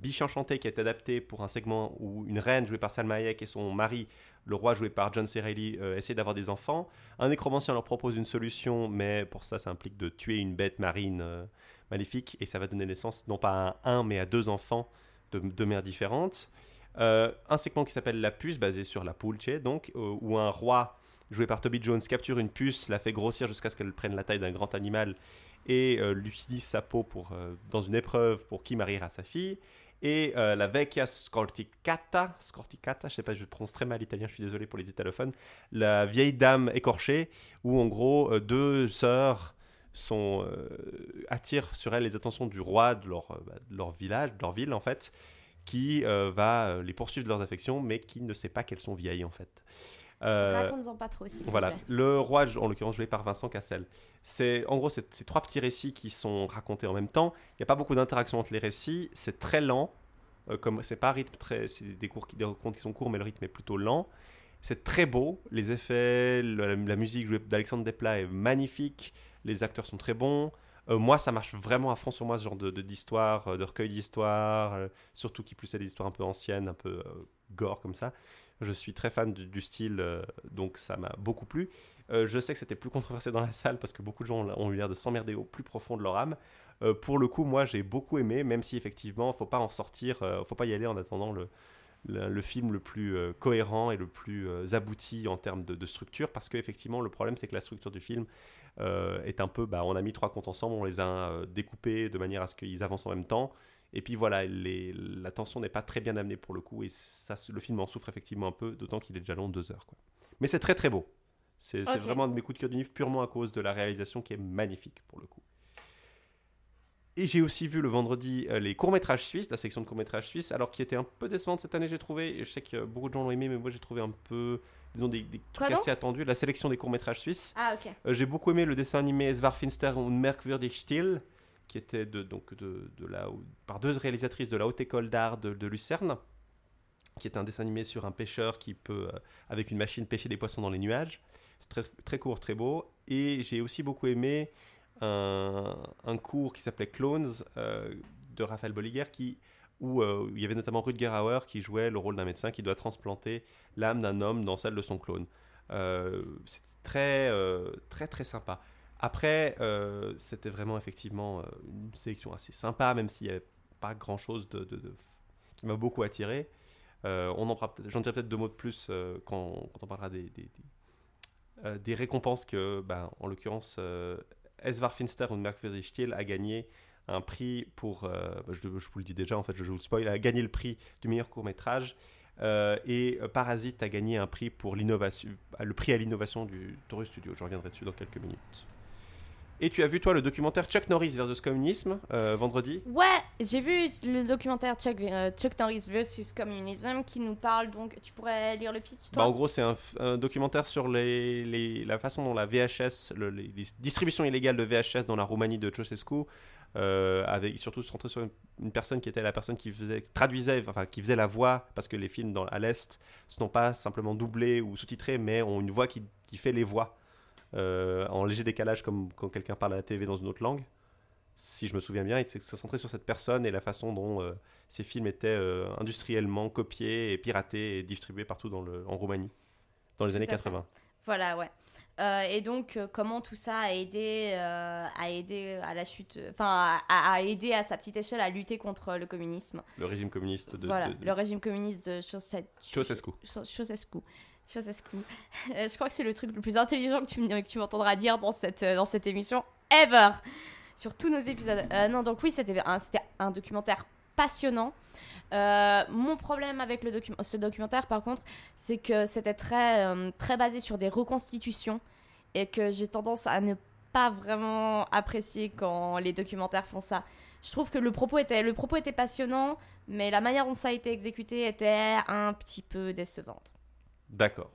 biche enchantée qui est adaptée pour un segment où une reine jouée par Salma Hayek et son mari, le roi joué par John C. Reilly, euh, essaient d'avoir des enfants. Un nécromancien leur propose une solution, mais pour ça, ça implique de tuer une bête marine euh, maléfique, et ça va donner naissance non pas à un, mais à deux enfants de deux mères différentes. Euh, un segment qui s'appelle La puce, basé sur la pulce, donc, où un roi joué par Toby Jones capture une puce, la fait grossir jusqu'à ce qu'elle prenne la taille d'un grand animal et euh, lui utilise sa peau pour, euh, dans une épreuve pour qui mariera sa fille. Et euh, la vecchia scorticata, scorticata, je sais pas, je prononce très mal l'italien, je suis désolé pour les italophones, la vieille dame écorchée, où en gros euh, deux sœurs sont, attirent sur elles les attentions du roi de leur, bah, de leur village, de leur ville en fait, qui va les poursuivre de leurs affections, mais qui ne sait pas qu'elles sont vieilles en fait. Euh, Raconte-en pas trop, te voilà, le roi, en l'occurrence joué par Vincent Cassel. C'est en gros c'est c'est trois petits récits qui sont racontés en même temps. Il n'y a pas beaucoup d'interaction entre les récits. C'est très lent, euh, comme c'est pas un rythme très, c'est des cours qui des contes qui sont courts, mais le rythme est plutôt lent. C'est très beau, les effets, la, la musique jouée d'Alexandre Desplat est magnifique, les acteurs sont très bons. Euh, moi, ça marche vraiment à fond sur moi ce genre de de- d'histoire, euh, de, recueil d'histoires, euh, surtout qui plus c'est des histoires un peu anciennes, un peu euh, gore comme ça. Je suis très fan du, style, euh, donc ça m'a beaucoup plu. Euh, je sais que c'était plus controversé dans la salle parce que beaucoup de gens ont eu l'air de s'emmerder au plus profond de leur âme. Euh, pour le coup, moi, j'ai beaucoup aimé, même si effectivement, faut pas en sortir, faut pas y aller en attendant le, film le plus cohérent et le plus abouti en termes de, structure, parce qu'effectivement, le problème, c'est que la structure du film est un peu, bah, on a mis trois comptes ensemble, on les a découpés de manière à ce qu'ils avancent en même temps. Et puis voilà, les, la tension n'est pas très bien amenée pour le coup, et ça, le film en souffre effectivement un peu, d'autant qu'il est déjà long de deux heures. Quoi. Mais c'est très très beau. C'est vraiment un de mes coups de cœur du livre, purement à cause de la réalisation qui est magnifique pour le coup. Et j'ai aussi vu le vendredi euh, les courts-métrages suisses, la section de courts-métrages suisses, alors qui était un peu décevante cette année, j'ai trouvé. Et je sais que euh, beaucoup de gens l'ont aimé, mais moi j'ai trouvé un peu, disons, des, des trucs assez attendus. La sélection des courts-métrages suisses. Ah, ok. Euh, j'ai beaucoup aimé le dessin animé Es war finster und merkwürdig still, qui était de, donc de, la, par deux réalisatrices de la Haute École d'Art de, Lucerne, qui est un dessin animé sur un pêcheur qui peut, euh, avec une machine, pêcher des poissons dans les nuages. C'est très, court, très beau. Et j'ai aussi beaucoup aimé un, cours qui s'appelait Clones euh, de Raphaël Bolliger, qui, où euh, il y avait notamment Rutger Hauer qui jouait le rôle d'un médecin qui doit transplanter l'âme d'un homme dans celle de son clone. C'était très, très, très sympa. Après, euh, c'était vraiment effectivement euh, une sélection assez sympa, même s'il n'y avait pas grand-chose de, qui m'a beaucoup attiré. Euh, J'en dirai peut-être deux mots de plus quand, on parlera des, récompenses que, ben, en l'occurrence, Es war finster und merkwürdig still a gagné un prix pour, bah, je, vous le dis déjà, en fait, je vous le spoil, a gagné le prix du meilleur court métrage. Et Parasite a gagné un prix pour l'innovation, le prix à l'innovation du Taurus Studio. Je reviendrai dessus dans quelques minutes. Et tu as vu toi le documentaire Chuck Norris versus communisme euh, vendredi? Ouais, j'ai vu le documentaire Chuck, euh, Chuck Norris versus Communism qui nous parle donc. Tu pourrais lire le pitch, Bah, toi en gros, c'est un, documentaire sur les, les- la façon dont la VHS, le- les, les distributions illégales de VHS dans la Roumanie de Ceausescu, euh, avec surtout centré sur une, une personne qui était la personne qui faisait, traduisait, enfin qui faisait la voix, parce que les films dans, à l'Est ne sont pas simplement doublés ou sous-titrés, mais ont une voix qui, qui fait les voix euh, en léger décalage, comme quand quelqu'un parle à la TV dans une autre langue. Si je me souviens bien, c'est c'est centré sur cette personne et la façon dont euh, ces films étaient euh, industriellement copiés et piratés et distribués partout dans le, en Roumanie dans les Tout années à fait. 80. Voilà, ouais. Euh, et donc, euh, comment tout ça a aidé, euh, a aidé à la chute, enfin, a, a aidé à sa petite échelle à lutter contre le communisme? Le régime communiste de, voilà, de- de le régime communiste de Ceausescu. Ceausescu. Ceausescu. Ceausescu. Euh, je crois que c'est le truc le plus intelligent que tu, m'entendras dire dans cette, euh, dans cette émission ever. Sur tous nos épisodes. Euh, non, donc oui, c'était un, documentaire passionnant. Mon problème avec ce documentaire, par contre, c'est que c'était très, basé sur des reconstitutions et que j'ai tendance à ne pas vraiment apprécier quand les documentaires font ça. Je trouve que le propos était passionnant, mais la manière dont ça a été exécuté était un petit peu décevante. D'accord.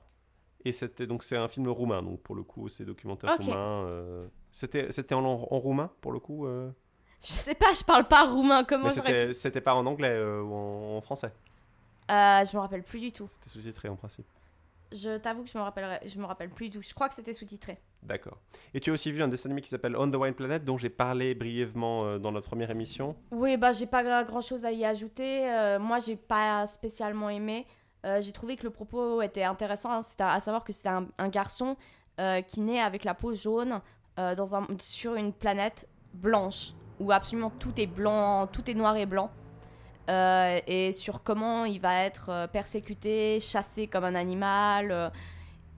Et c'était donc c'est un film roumain, donc pour le coup, c'est documentaire roumain. euh, C'était c'était en, en roumain pour le coup. euh, Je sais pas, je parle pas roumain, comment c'était c'était pas en anglais euh, ou en, en français? Je me rappelle plus du tout. C'était sous-titré en principe. Je t'avoue que je me rappellerai, je me rappelle plus du tout. Je crois que c'était sous-titré. D'accord. Et tu as aussi vu un dessin animé qui s'appelle On the Wine Planet, dont j'ai parlé brièvement dans notre première émission. Oui, bah j'ai pas grand chose à y ajouter. Moi, j'ai pas spécialement aimé. Euh, j'ai trouvé que le propos était intéressant. hein. À, savoir que c'est un, garçon euh, qui naît avec la peau jaune euh, dans un, sur une planète blanche où absolument tout est blanc, tout est noir et blanc. Et sur comment il va être persécuté, chassé comme un animal.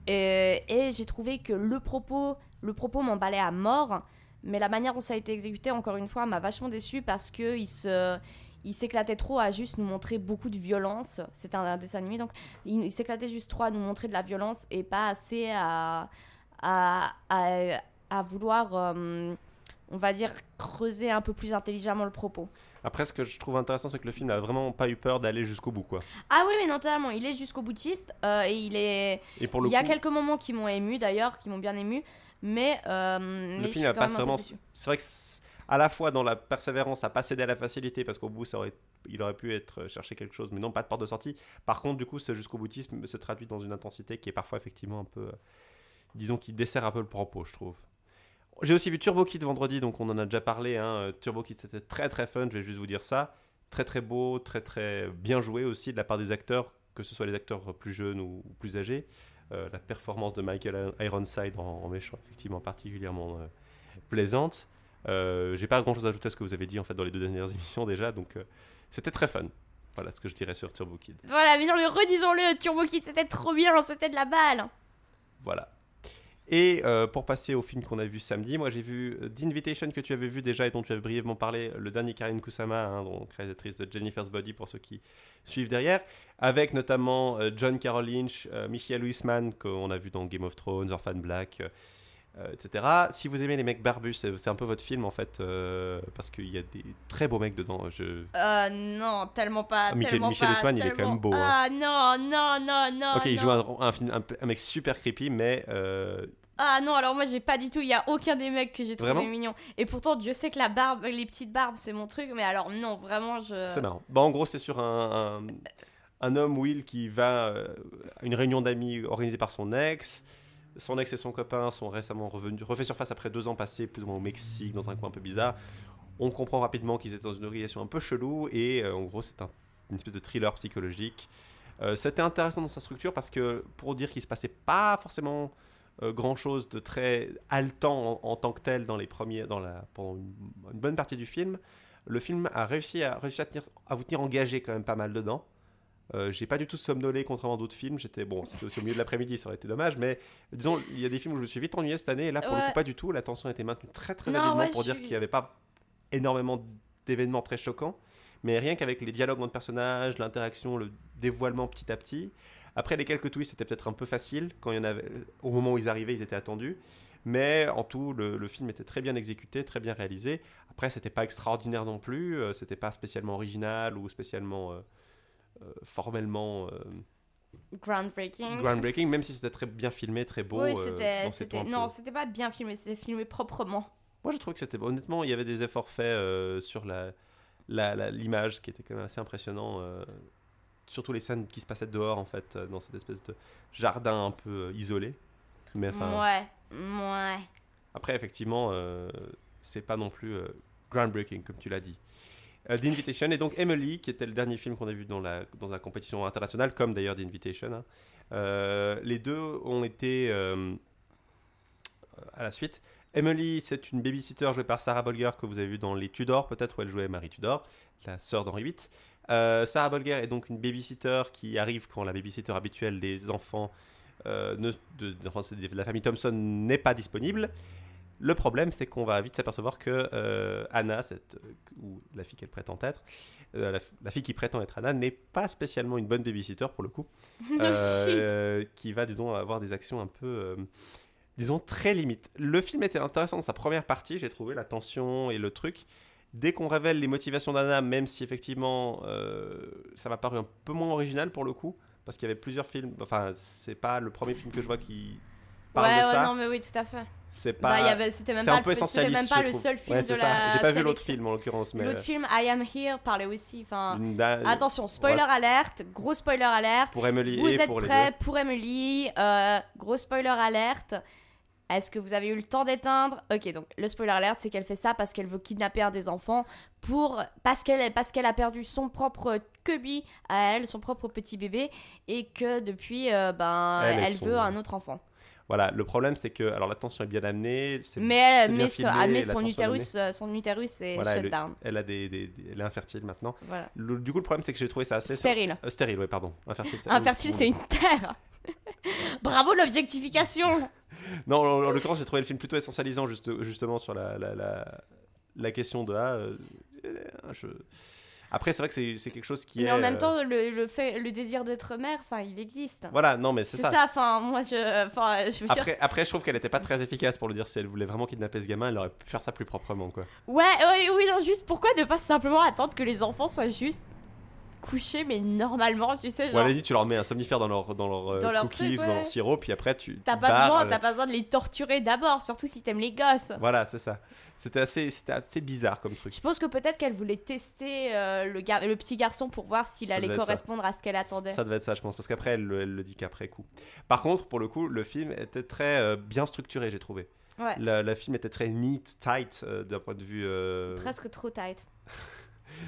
et et j'ai trouvé que le propos, le propos m'emballait à mort. Mais la manière dont ça a été exécuté, encore une fois, m'a vachement déçu parce que il se, il s'éclatait trop à juste nous montrer beaucoup de violence. C'était un, un dessin animé, donc il, il s'éclatait juste trop à nous montrer de la violence et pas assez à, à, à, à vouloir, euh, on va dire, creuser un peu plus intelligemment le propos. Après, ce que je trouve intéressant, c'est que le film n'a vraiment pas eu peur d'aller jusqu'au bout, quoi. Ah oui, mais non, totalement. Il est jusqu'au boutiste euh, et il est. Et pour le il y a quelques moments qui m'ont ému d'ailleurs, qui m'ont bien ému, mais. euh, mais je film suis a quand pas même un peu vraiment- c'est vrai que à la fois dans la persévérance, à pas céder à la facilité, parce qu'au bout, il aurait pu être euh, chercher quelque chose, mais non, pas de porte de sortie. Par contre, du coup, ce jusqu'au boutisme se traduit dans une intensité qui est parfois effectivement un peu, euh, disons, qui dessert un peu le propos, je trouve. J'ai aussi vu Turbo Kid vendredi, donc on en a déjà parlé. Hein. euh, Turbo Kid, c'était très très fun, je vais juste vous dire ça. Très très beau, très très bien joué aussi de la part des acteurs que ce soit les acteurs plus jeunes ou, plus âgés. La performance de Michael Ironside en, méchant effectivement particulièrement plaisante. Euh, J'ai pas grand chose à ajouter à ce que vous avez dit en fait dans les deux dernières émissions déjà, donc euh, c'était très fun. Voilà ce que je dirais sur Turbo Kid. Voilà, mais non, le redisons-le, Turbo Kid, c'était trop bien, c'était de la balle. Voilà. Et euh, pour passer au film qu'on a vu samedi, moi j'ai vu The Invitation que tu avais vu déjà et dont tu avais brièvement parlé, le dernier Karine Kusama, hein, donc réalisatrice de Jennifer's Body pour ceux qui suivent derrière, avec notamment euh, John Carroll Lynch, euh, Michael Huisman qu'on a vu dans Game of Thrones, Orphan Black, euh, etc. Si vous aimez les mecs barbus, c'est un peu votre film en fait, euh, parce qu'il y a des très beaux mecs dedans. Je... Euh, non, tellement pas, Ah, Michael- tellement Michel pas, il est quand même beau, hein. Ah non, non, non, non. ok, il joue un, un, film- un- un mec super creepy, mais euh, Ah non, alors moi j'ai pas du tout, il y a aucun des mecs que j'ai trouvé Vraiment mignon. Et pourtant, Dieu sait que la barbe, les petites barbes, c'est mon truc, mais alors non, vraiment, je. C'est marrant. Bah, en gros, c'est sur un, un, homme, Will, qui va à une réunion d'amis organisée par son ex. Son ex et son copain sont récemment revenus, refait surface après deux ans passés plus ou moins au Mexique, dans un coin un peu bizarre. On comprend rapidement qu'ils étaient dans une relation un peu chelou et euh, en gros, c'est un- une espèce de thriller psychologique. Euh, C'était intéressant dans sa structure parce que pour dire qu'il se passait pas forcément grand chose de très haletant en, tant que tel dans les premiers, dans la, pendant une, bonne partie du film, le film a réussi à, à vous tenir engagé quand même pas mal dedans. Euh, j'ai pas du tout somnolé contrairement à d'autres films. J'étais bon, c'était aussi au milieu de l'après-midi, ça aurait été dommage, mais disons, il y a des films où je me suis vite ennuyé cette année et là pour le coup pas du tout. La tension était maintenue très très Non, habilement ouais, pour dire suis- qu'il n'y avait pas énormément d'événements très choquants, mais rien qu'avec les dialogues entre personnages, l'interaction, le dévoilement petit à petit. Après les quelques twists, c'était peut-être un peu facile quand il y en avait. Au moment où ils arrivaient, ils étaient attendus. Mais en tout, le, le film était très bien exécuté, très bien réalisé. Après, c'était pas extraordinaire non plus. euh, c'était pas spécialement original ou spécialement euh, formellement euh, Groundbreaking. groundbreaking, même si c'était très bien filmé, très beau. oui, euh, c'était. Non, c'était pas bien filmé, c'était filmé proprement. Moi, je trouve que c'était honnêtement, il y avait des efforts faits euh, sur la la- la- l'image qui était quand même assez impressionnant. euh, surtout les scènes qui se passaient dehors, en fait, euh, dans cette espèce de jardin un peu euh, isolé. Mais enfin, Ouais, ouais. après, effectivement, euh, c'est pas non plus euh, groundbreaking, comme tu l'as dit. Euh, The Invitation et donc Emily, qui était le dernier film qu'on a vu dans la, dans la compétition internationale, comme d'ailleurs The Invitation. hein. Euh, les deux ont été euh, à la suite. Emily, c'est une babysitter jouée par Sarah Bolger que vous avez vu dans Les Tudors, peut-être où elle jouait Marie Tudor, la sœur d'Henri VIII. Sarah Bolger est donc une babysitter qui arrive quand la babysitter habituelle des enfants, de, de la famille Thompson n'est pas disponible. Le problème, c'est qu'on va vite s'apercevoir que euh, Anna, cette, euh, ou la fille qu'elle prétend être, euh, la, la fille qui prétend être Anna, n'est pas spécialement une bonne babysitter pour le coup euh, qui va, disons, avoir des actions un peu, disons, très limites. Le film était intéressant dans sa première partie, j'ai trouvé la tension et le truc. Dès qu'on révèle les motivations d'Anna, même si effectivement ça m'a paru un peu moins original pour le coup, parce qu'il y avait plusieurs films, enfin, c'est pas le premier film que je vois qui parle ouais, de ouais, ça. non, mais oui, tout à fait. C'est Bah, pas. il y avait- c'était même c'est pas, un peu le- c'était même pas je le trouve. seul film Ouais, de la J'ai pas vu l'autre film en l'occurrence, mais. L'autre euh, film, I Am Here, parlait aussi. Enfin, da- attention, spoiler voilà. alerte, gros spoiler alerte. Pour Emily Vous et êtes pour prêts pour Emily euh, Gros spoiler alerte. Est-ce que vous avez eu le temps d'éteindre? Ok, donc le spoiler alerte, c'est qu'elle fait ça parce qu'elle veut kidnapper un des enfants pour parce qu'elle parce qu'elle a perdu son propre cubby à elle, son propre petit bébé, et que depuis, euh, ben, Elle elle, et son- veut un autre enfant. Voilà, le problème c'est que alors l'attention est bien amenée, c'est- Mais elle met, filmé, met la son tension utérus, euh, son utérus est Voilà, shut le- down. elle a des, elle est infertile maintenant. Voilà. Le- du coup, le problème c'est que j'ai trouvé ça assez Stérile. Euh, stérile, ouais, pardon. Infertile, c'est- Infertile, c'est une terre. Bravo l'objectification. Non, en, en l'occurrence, j'ai trouvé le film plutôt essentialisant juste- justement sur la, la, la, la question de ah, euh, je- Après, c'est vrai que c'est c'est quelque chose qui Mais est. en même euh, temps, le, le fait, le désir d'être mère, enfin, il existe. Voilà, non, mais c'est C'est ça. ça, enfin, moi je. Enfin, je veux dire. Après, après, je trouve qu'elle était pas très efficace pour le dire. Si elle voulait vraiment kidnapper ce gamin, elle aurait pu faire ça plus proprement, quoi. Ouais, ouais, oui, non, juste pourquoi ne pas simplement attendre que les enfants soient juste couchés, mais normalement, tu sais, genre. limite, tu leur mets un somnifère dans leur, dans leur, euh, Dans leur cookies truc, ou dans leur sirop, puis après, tu. T'as pas, barres, besoin, euh, pas besoin de les torturer d'abord, surtout si t'aimes les gosses. Voilà, c'est ça. C'était assez, assez bizarre comme truc. Je pense que peut-être qu'elle voulait tester euh, le, gar- le petit garçon pour voir s'il allait correspondre à ce qu'elle attendait. Ça devait être ça, je pense, parce qu'après, elle, le- elle le dit qu'après coup. Par contre, pour le coup, le film était très euh, bien structuré, j'ai trouvé. Ouais, La, la film était très neat, tight, d'un point de vue. presque trop tight.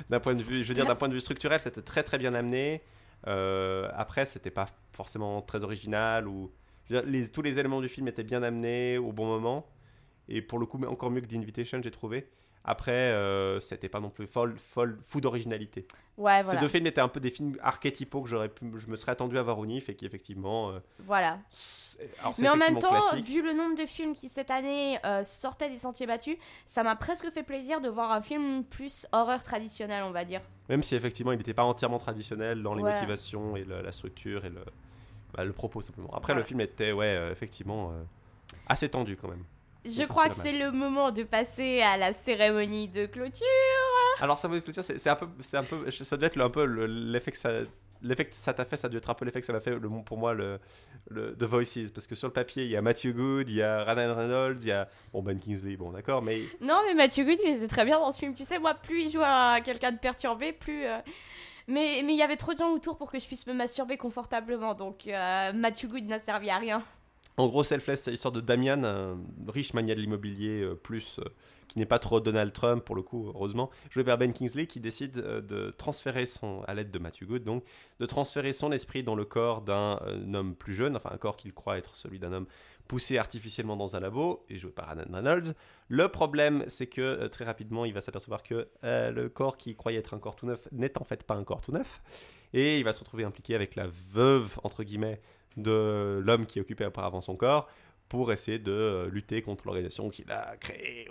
d'un point de vue, je veux dire, d'un point de vue structurel, c'était très très bien amené. Euh, après, c'était pas forcément très original ou dire, les- tous les éléments du film étaient bien amenés au bon moment. Et pour le coup, mais encore mieux que The Invitation, j'ai trouvé. Après, euh, c'était pas non plus folle, folle, fou d'originalité. Ouais, voilà. Ces deux films étaient un peu des films archétypaux que j'aurais pu, je me serais attendu à voir au NIF et qui effectivement. euh, Voilà. alors, c'est Mais en même temps, classique. vu le nombre de films qui cette année euh, sortaient des sentiers battus, ça m'a presque fait plaisir de voir un film plus horreur traditionnel, on va dire. Même si effectivement il n'était pas entièrement traditionnel dans les Ouais. motivations et le- la structure et le, bah, le propos simplement. Après Voilà. le film était ouais euh, effectivement euh, assez tendu quand même. Je crois que c'est le moment de passer à la cérémonie de clôture. Alors ça veut dire c'est c'est un peu c'est un peu ça doit être un peu le- l'effet que ça l'effet que ça t'a fait ça doit être un peu l'effet que ça m'a fait le, pour moi le, le The Voices parce que sur le papier il y a Matthew Good il y a Ryan Reynolds il y a bon Ben Kingsley bon d'accord mais Non, mais Matthew Good, il était très bien dans ce film. Tu sais, moi, plus il joue à quelqu'un de perturbé, plus. euh, Mais mais il y avait trop de gens autour pour que je puisse me masturber confortablement. Donc, euh, Matthew Good n'a servi à rien. En gros, Selfless, c'est l'histoire de Damian, un riche mania de l'immobilier, euh, plus euh, qui n'est pas trop Donald Trump pour le coup, heureusement, joué par Ben Kingsley, qui décide euh, de transférer son, à l'aide de Matthew Good, donc, de transférer son esprit dans le corps d'un homme plus jeune, enfin un corps qu'il croit être celui d'un homme poussé artificiellement dans un labo, et joué par Ryan Reynolds. Le problème, c'est que très rapidement, il va s'apercevoir que le corps qu'il croyait être un corps tout neuf n'est en fait pas un corps tout neuf, et il va se retrouver impliqué avec la veuve, entre guillemets, de l'homme qui occupait auparavant son corps pour essayer de euh, lutter contre l'organisation qu'il a créée.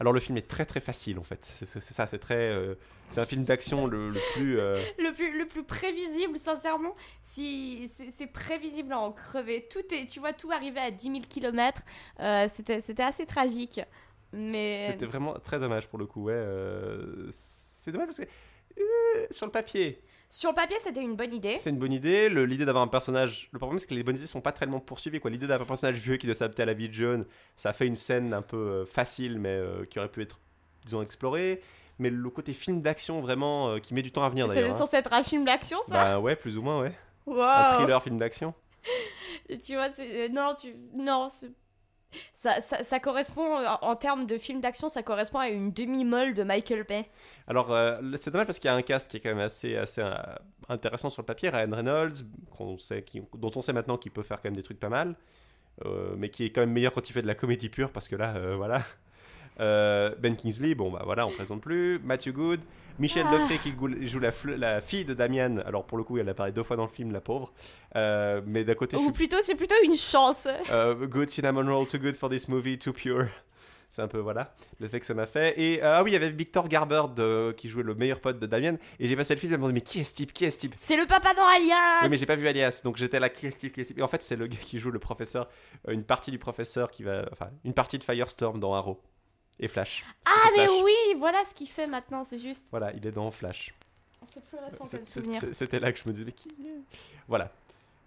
Alors le film est très très facile en fait. C'est ça, c'est très, euh, c'est un film d'action le, le plus. euh, Le plus, le plus prévisible, sincèrement, si c'est prévisible à en crever. Tout est, tu vois, tout arriver à 10 000 km. C'était c'était assez tragique. Mais. C'était vraiment très dommage pour le coup. Ouais, c'est dommage parce que sur le papier, Sur le papier, c'était une bonne idée. c'est une bonne idée. L'idée d'avoir un personnage. Le problème c'est que les bonnes idées sont pas tellement poursuivies. quoi. L'idée d'avoir un personnage vieux qui doit s'adapter à la vie de jeune, ça fait une scène un peu euh, facile mais euh, qui aurait pu être disons explorée. Mais le côté film d'action vraiment euh, qui met du temps à venir C'est d'ailleurs. hein. censé être un film d'action, ça? Bah ouais, plus ou moins, ouais. Un Wow. thriller, film d'action. Tu vois, c'est. Non, tu. Non, c'est- ça, ça, correspond, en, en termes de film d'action, ça correspond à une demi-molle de Michael Bay. Alors, euh, c'est dommage parce qu'il y a un cast qui est quand même assez, assez euh, intéressant sur le papier. Ryan Reynolds, qu'on sait, qui- dont on sait maintenant qu'il peut faire quand même des trucs pas mal, euh, mais qui est quand même meilleur quand il fait de la comédie pure parce que là, euh, voilà. Euh, ben Kingsley, bon bah voilà, on présente plus. Matthew Good, Michelle Ah. Leclerc qui joue la, fille de Damian. Alors pour le coup, elle apparaît deux fois dans le film, la pauvre. Euh, mais d'un côté, Ou suis plutôt, c'est plutôt une chance. Euh, good cinnamon roll, too good for this movie, too pure. C'est un peu, voilà, l'effet que ça m'a fait. Et ah oui, il y avait Victor Garber de, qui jouait le meilleur pote de Damien. Et j'ai passé le film je me demandé, mais qui est ce type Qui est ce type? C'est le papa dans Alias Oui, mais j'ai pas vu Alias. Donc j'étais là, qui est ce type, qui est ce type? Et en fait, c'est le gars qui joue le professeur, une partie du professeur qui va. Enfin, une partie de Firestorm dans Arrow. Et Flash. Ah, mais Flash. oui, voilà ce qu'il fait maintenant, c'est juste. Voilà, il est dans Flash. C'est plus récent comme souvenir. C'était là que je me disais, mais qui est Voilà.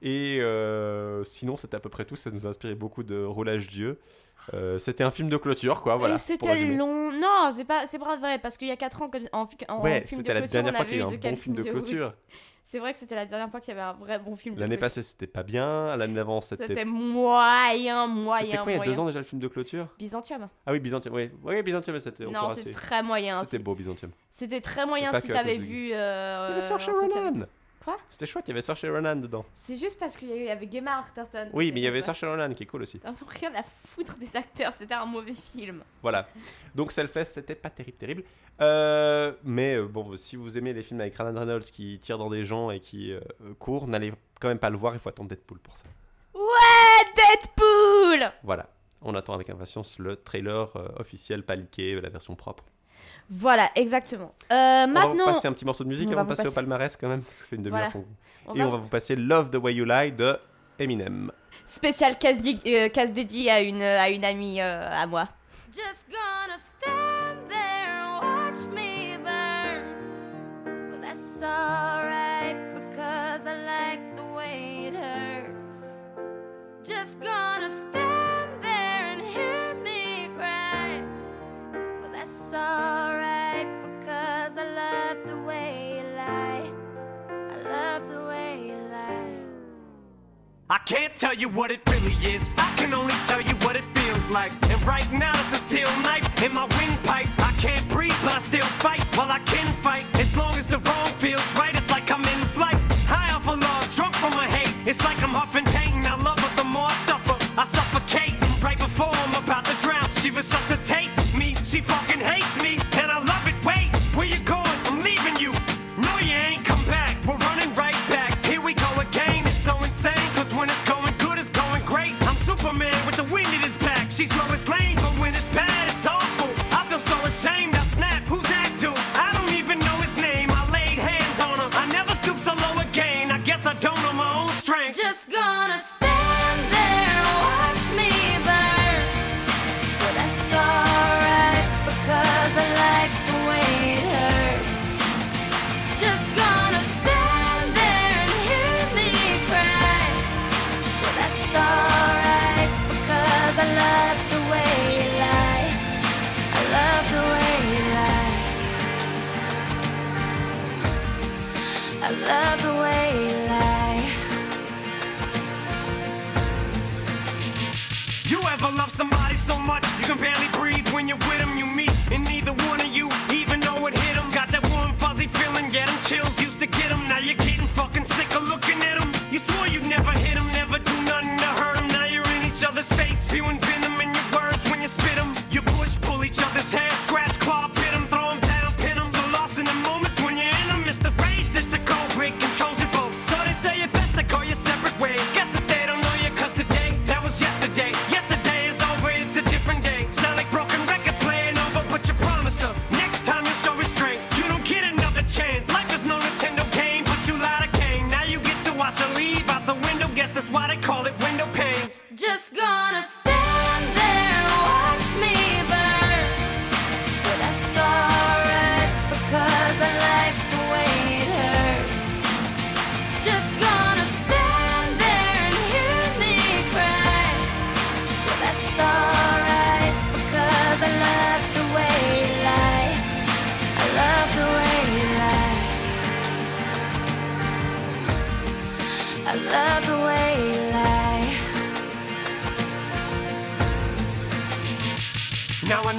Et euh, sinon, c'était à peu près tout. Ça nous a inspiré beaucoup de roulage Dieu. Euh, c'était un film de clôture, quoi. Voilà. Pour c'était long. Non, c'est pas, c'est pas vrai parce qu'il y a 4 ans comme en, en Ouais, film de c'était la clôture, dernière on fois qu'il y a avait eu un The bon film de clôture. C'est vrai que c'était la dernière fois qu'il y avait un vrai bon film. L'année passée, c'était pas bien. L'année d'avant, c'était. C'était moyen, C'était moyen, quoi il y a deux ans déjà le film de clôture? Byzantium. Ah oui, Byzantium. Oui, oui Byzantium, c'était Non, c'est assez. très moyen. C'était beau, Byzantium. C'était très moyen si t'avais vu. euh, Saoirse l'entretien. Ronan Quoi C'était chouette, il y avait Saoirse Ronan dedans. C'est juste parce qu'il y avait Gemma Arterton. Oui, mais il y avait. Saoirse Ronan qui est cool aussi. T'as rien à foutre des acteurs, c'était un mauvais film. Voilà. Donc Selfless, c'était pas terrible, terrible. Euh, mais euh, bon, si vous aimez les films avec Ryan Reynolds qui tire dans des gens et qui euh, court, n'allez quand même pas le voir, il faut attendre Deadpool pour ça. Ouais, Deadpool Voilà. On attend avec impatience le trailer euh, officiel, pas leaké, la version propre. Voilà, exactement. Euh, On va maintenant, vous passer un petit morceau de musique on avant va de passer au palmarès quand même, parce que ça fait une demi-heure Voilà. on Et va- on va vous passer Love the Way You Lie de Eminem. spécial casse, di- euh, dédié à une, à une amie euh, à moi. Just gonna stand I can't tell you what it really is. I can only tell you what it feels like. And right now it's a steel knife in my windpipe. I can't breathe, but I still fight. While I can fight, as long as the wrong feels right, it's like I'm in flight. High off a log, drunk from my hate. It's like I'm huffing pain. I love her the more I suffer. I suffocate right before I'm about to drown. She was resuscitates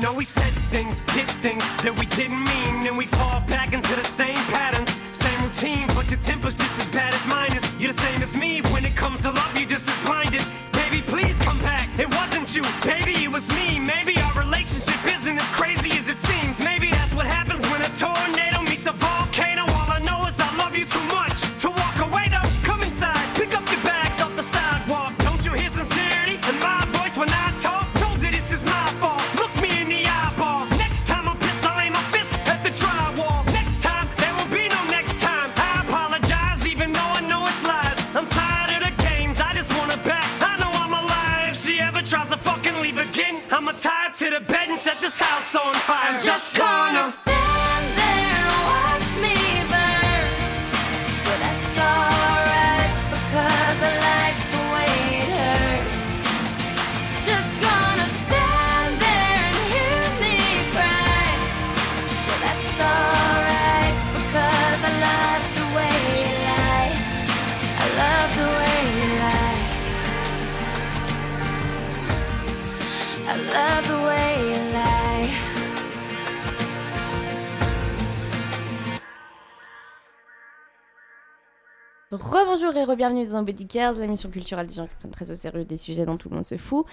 know we said things, did things that we didn't mean, and we fall back into the same patterns, same routine. But your temper's just as bad as mine is. You're the same as me when it comes to love. You're just as blinded. Baby, please come back. It wasn't you, baby, it was me. Maybe our relationship isn't as et re-bienvenue dans Body Cares, l'émission culturelle des gens qui prennent très au sérieux des sujets dont tout le monde se fout.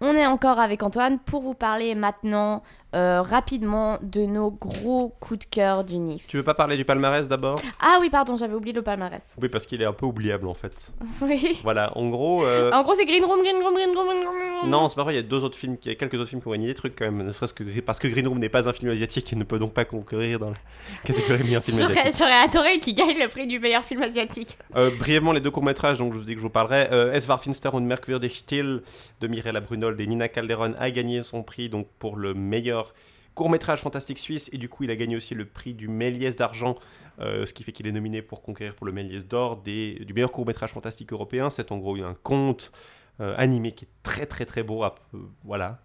On est encore avec Antoine pour vous parler maintenant euh, rapidement de nos gros coups de cœur du NIF. Tu veux pas parler du palmarès d'abord? Ah oui, pardon, j'avais oublié le palmarès. Oui, parce qu'il est un peu oubliable en fait. Oui. Voilà, en gros. euh, En gros, c'est Green Room, Green Room, Green Room, Green Room. Non, c'est pas vrai, il y a deux autres films, il y a quelques autres films qui ont gagné des trucs quand même, ne serait-ce que parce que Green Room n'est pas un film asiatique et ne peut donc pas concourir dans la catégorie meilleur film J'aurais asiatique. j'aurais adoré qu'il gagne le prix du meilleur film asiatique. Euh, brièvement, les deux courts-métrages, donc je vous dis que je vous parlerai. Es war finster und merkwürdig still de Mirella Brunold et Nina Calderon a gagné son prix donc pour le meilleur court-métrage fantastique suisse et du coup il a gagné aussi le prix du Méliès d'argent, euh, ce qui fait qu'il est nominé pour conquérir pour le Méliès d'or du meilleur court-métrage fantastique européen. C'est en gros un conte euh, animé qui est très très très beau. euh, voilà,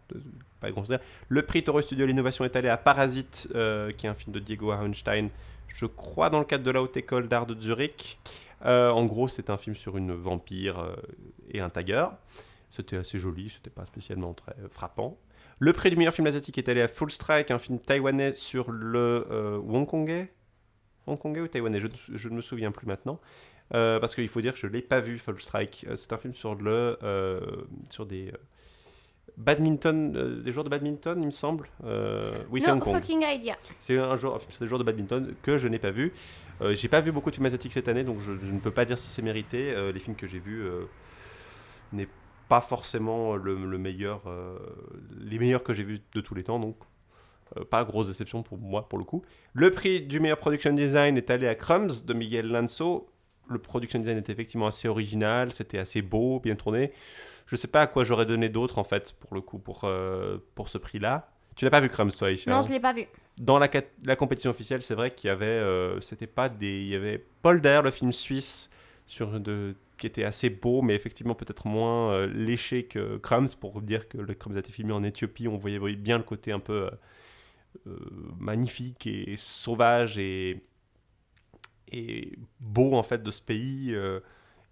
pas grand. Le prix Toro Studio l'innovation est allé à Parasite, qui est un film de Diego Arnstein, je crois dans le cadre de la Haute École d'Art de Zurich. En gros, c'est un film sur une vampire et un tiger. C'était assez joli, c'était pas spécialement très frappant. Le prix du meilleur film asiatique est allé à Full Strike, un film taïwanais sur le euh, Hongkongais Hongkongais ou taïwanais je, je ne me souviens plus maintenant. euh, parce qu'il faut dire que je l'ai pas vu, Fall Strike. Euh, c'est un film sur le, euh, sur des badminton, euh, des joueurs de badminton, il me semble. Euh, oui, c'est No Hong Kong. fucking idea. C'est un, jour, un film sur des joueurs de badminton que je n'ai pas vu. Euh, j'ai pas vu beaucoup de films asiatiques cette année, donc je, je ne peux pas dire si c'est mérité. Les films que j'ai vus n'est pas forcément le, le meilleur, euh, les meilleurs que j'ai vus de tous les temps, donc euh, pas grosse déception pour moi pour le coup. Le prix du meilleur production design est allé à Crumbs de Miguel Lanzo. Le production design était effectivement assez original, c'était assez beau, bien tourné. Je sais pas à quoi j'aurais donné d'autre en fait pour le coup pour, euh, pour ce prix-là. Tu n'as pas vu Crumbs toi, Aïcha Non, hein je l'ai pas vu. dans la, la compétition officielle, c'est vrai qu'il y avait, euh, c'était pas des, il y avait Polder, le film suisse, sur de, qui était assez beau, mais effectivement peut-être moins euh, léché que Crumbs, pour dire que le Crumbs a été filmé en Éthiopie, on voyait bien le côté un peu euh, euh, magnifique et sauvage et, et beau en fait de ce pays